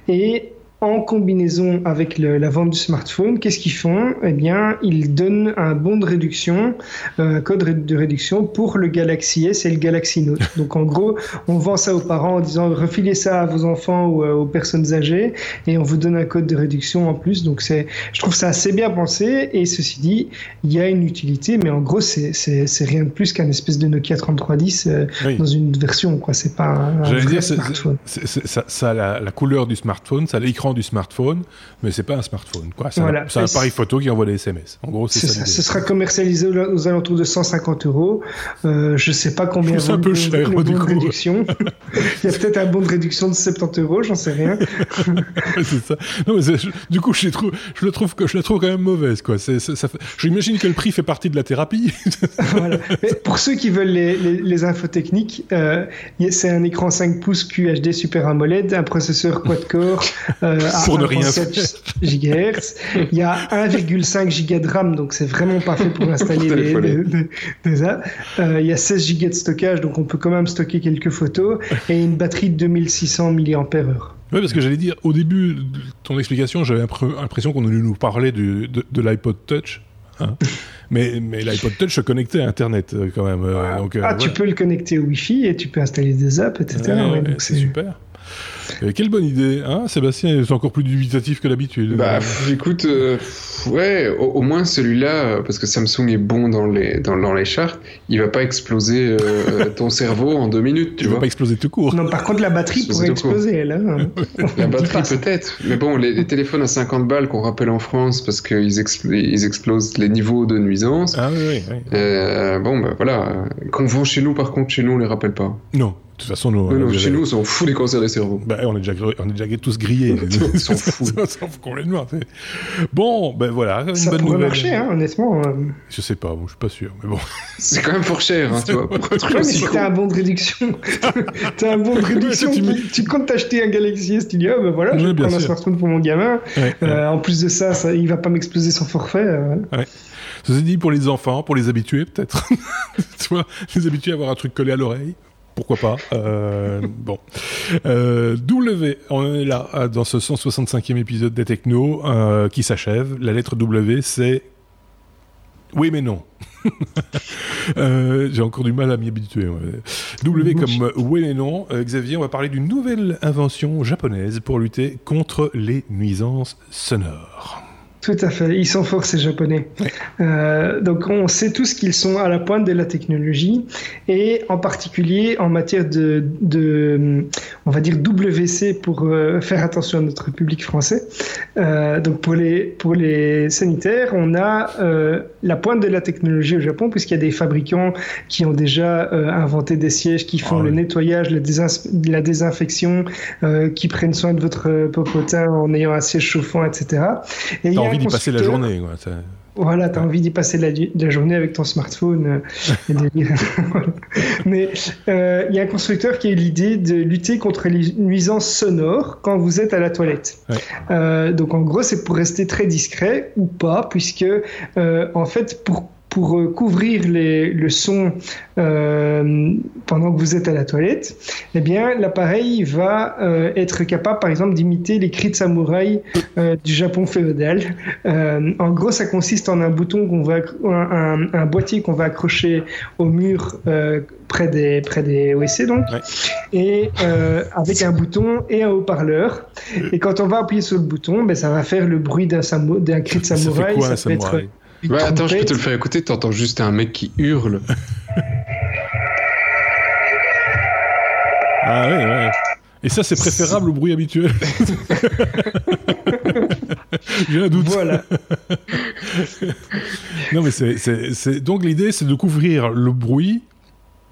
Et en combinaison avec la vente du smartphone, qu'est-ce qu'ils font? Eh bien, ils donnent un bon de réduction, un code de réduction pour le Galaxy S et le Galaxy Note. Donc, en gros, on vend ça aux parents en disant refilez ça à vos enfants ou euh, aux personnes âgées et on vous donne un code de réduction en plus. Donc, c'est, je trouve ça assez bien pensé. Et ceci dit, il y a une utilité, mais en gros, c'est, c'est, rien de plus qu'un espèce de Nokia 3310 euh, dans une version. Quoi, c'est pas un, un dire, smartphone. ça, ça a la, la couleur du smartphone, ça a l'écran du smartphone, mais c'est pas un smartphone. Quoi. C'est, un, appareil photo qui envoie des SMS. En gros, c'est, ça. Ce sera commercialisé aux, alentours de 150 euros. Euh, je sais pas combien. C'est un peu cher, bon de réduction. Il y a peut-être un bon de réduction de 70 euros, j'en sais rien. c'est ça. Non, mais du coup, je, trouve, je le trouve que je la trouve quand même mauvaise, quoi. C'est, ça, j'imagine que le prix fait partie de la thérapie. voilà. pour ceux qui veulent les, les, infos techniques, euh, c'est un écran 5 pouces QHD Super AMOLED, un processeur quad-core. Euh, pour ne rien GHz. Il y a 1,5 Go de RAM, donc c'est vraiment parfait pour installer des, apps. Euh, il y a 16 Go de stockage, donc on peut quand même stocker quelques photos, et une batterie de 2600 mAh. Oui, parce que j'allais dire, au début de ton explication, j'avais l'impression qu'on allait nous parler de, l'iPod Touch. Hein. mais, mais l'iPod Touch se connectait à Internet euh, quand même. Euh, donc, ah, tu peux le connecter au Wi-Fi et tu peux installer des apps, etc. c'est super. Euh, quelle bonne idée, hein Sébastien est encore plus dubitatif que d'habitude. Bah, écoute, euh, ouais, au, moins celui-là, euh, parce que Samsung est bon dans les dans, dans les charts, il va pas exploser ton cerveau en deux minutes, tu il vois. va pas exploser tout court. Non, par contre, la batterie pourrait exploser, là. la batterie peut-être, mais bon, les, téléphones à 50 balles qu'on rappelle en France parce qu'ils ils explosent les niveaux de nuisance. Ah oui, oui. bon, bah voilà. Qu'on vend chez nous, par contre, chez nous, on les rappelle pas. Non, toute façon, nous, chez nous, on s'en fout des cancers des cerveaux. Bah, on, est déjà, on est déjà tous grillés. on s'en fout. on s'en fout complètement. Bon, ben voilà. Une ça bonne pourrait marcher, hein, honnêtement. Euh. Je sais pas, bon, je suis pas sûr, mais bon. C'est quand même fort cher, hein, tu vois. Pour un mais si t'as un bon de réduction, t'as un bon de réduction, tu, comptes t'acheter un Galaxy S, tu dis, oh, ben voilà, je vais prendre un smartphone pour mon gamin. Euh, en plus de ça, ça, il va pas m'exploser son forfait. Euh, ouais. Ceci dit, pour les enfants, pour les habitués, peut-être. tu vois, les habitués à avoir un truc collé à l'oreille pourquoi pas. Euh, bon. Euh, w, on est là euh, dans ce 165e épisode des Techno euh, qui s'achève. La lettre W, c'est oui mais non. euh, J'ai encore du mal à m'y habituer. W comme oui mais non. Euh, Xavier, on va parler d'une nouvelle invention japonaise pour lutter contre les nuisances sonores. Tout à fait, ils sont forts ces Japonais. Euh, donc on sait tous qu'ils sont à la pointe de la technologie et en particulier en matière de, de on va dire WC pour euh, faire attention à notre public français. Euh, donc pour les pour les sanitaires, on a la pointe de la technologie au Japon puisqu'il y a des fabricants qui ont déjà inventé des sièges qui font ah le nettoyage, la, la désinfection, qui prennent soin de votre popotin en ayant un siège chauffant, etc. Et envie d'y passer la journée. Quoi. Voilà, tu as envie d'y passer la, la, journée avec ton smartphone. Euh, Mais euh, il y a un constructeur qui a eu l'idée de lutter contre les nuisances sonores quand vous êtes à la toilette. Euh, donc en gros, c'est pour rester très discret ou pas, puisque en fait, pour pour euh, couvrir les, le son euh, pendant que vous êtes à la toilette, eh bien, l'appareil va euh, être capable, par exemple, d'imiter les cris de samouraï euh, du Japon féodal. En gros, ça consiste en un bouton qu'on va, un, un boîtier qu'on va accrocher au mur près des près des WC donc, ouais. et avec un bouton et un haut-parleur. Et quand on va appuyer sur le bouton, ben, ça va faire le bruit d'un d'un cri de samouraï. Ça, fait quoi, ça peut être ouais, attends, je peux te le faire écouter. T'entends juste un mec qui hurle. ah ouais, ouais. Et ça, c'est préférable au bruit habituel. J'ai un doute. Voilà. non, mais c'est donc l'idée, c'est de couvrir le bruit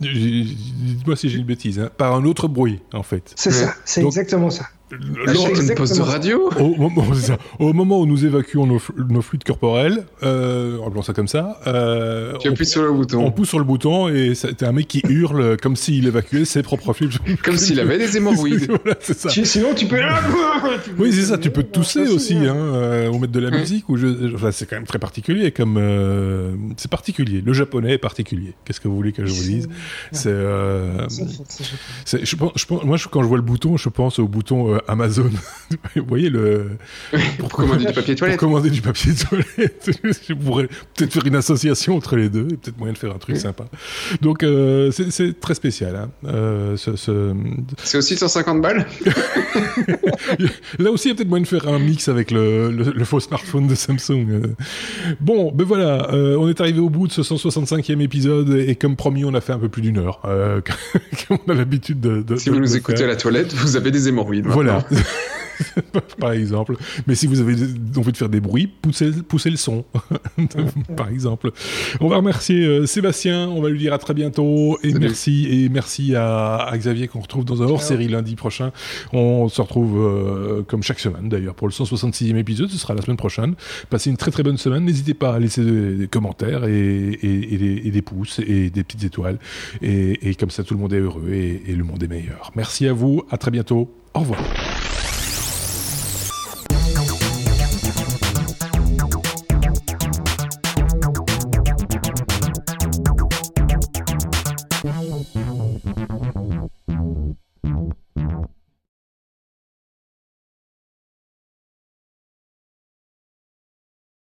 Dites-moi si j'ai une bêtise, hein, par un autre bruit, en fait. C'est ça, c'est exactement ça. Lors d'une poste de radio au, moment, au moment où nous évacuons nos, nos fluides corporels, euh, on ça comme ça. Euh, tu appuies sur le bouton. On pousse sur le bouton et c'est un mec qui hurle comme s'il évacuait ses propres fluides. Comme s'il avait des hémorroïdes. voilà, sinon, tu peux. oui, c'est ça. Tu peux tousser aussi, hein, euh, ou mettre de la musique. Ou je... enfin, c'est quand même très particulier. Comme euh, c'est particulier. Le japonais est particulier. Qu'est-ce que vous voulez que je vous dise C'est. Euh, je pense, je pense, moi, quand je vois le bouton, je pense au bouton euh, Amazon. Vous voyez le. pour, commander du papier toilette. Pour commander du papier toilette. je pourrais peut-être faire une association entre les deux, et peut-être moyen de faire un truc sympa. Donc euh, c'est très spécial. Hein. Euh, ce, ce... C'est aussi 150 balles. Là aussi, il y a peut-être moyen de faire un mix avec le, le, le faux smartphone de Samsung. Euh. Bon, ben voilà, euh, on est arrivé au bout de ce 165e épisode, et comme promis, on a fait un peu plus d'une heure, euh, on a l'habitude de, de, Si de vous nous écoutez à la toilette, vous avez des hémorroïdes. Voilà. par exemple. Mais si vous avez envie de faire des bruits, poussez, poussez le son, par exemple. On va remercier euh, Sébastien, on va lui dire à très bientôt, et Salut. merci, et merci à, à Xavier qu'on retrouve dans un hors-série lundi prochain. On se retrouve euh, comme chaque semaine d'ailleurs pour le 166e épisode, ce sera la semaine prochaine. Passez une très très bonne semaine, n'hésitez pas à laisser des, des commentaires et, et, et, des, et, des, pouces et des petites étoiles, et, comme ça tout le monde est heureux et, et le monde est meilleur. Merci à vous, à très bientôt, au revoir.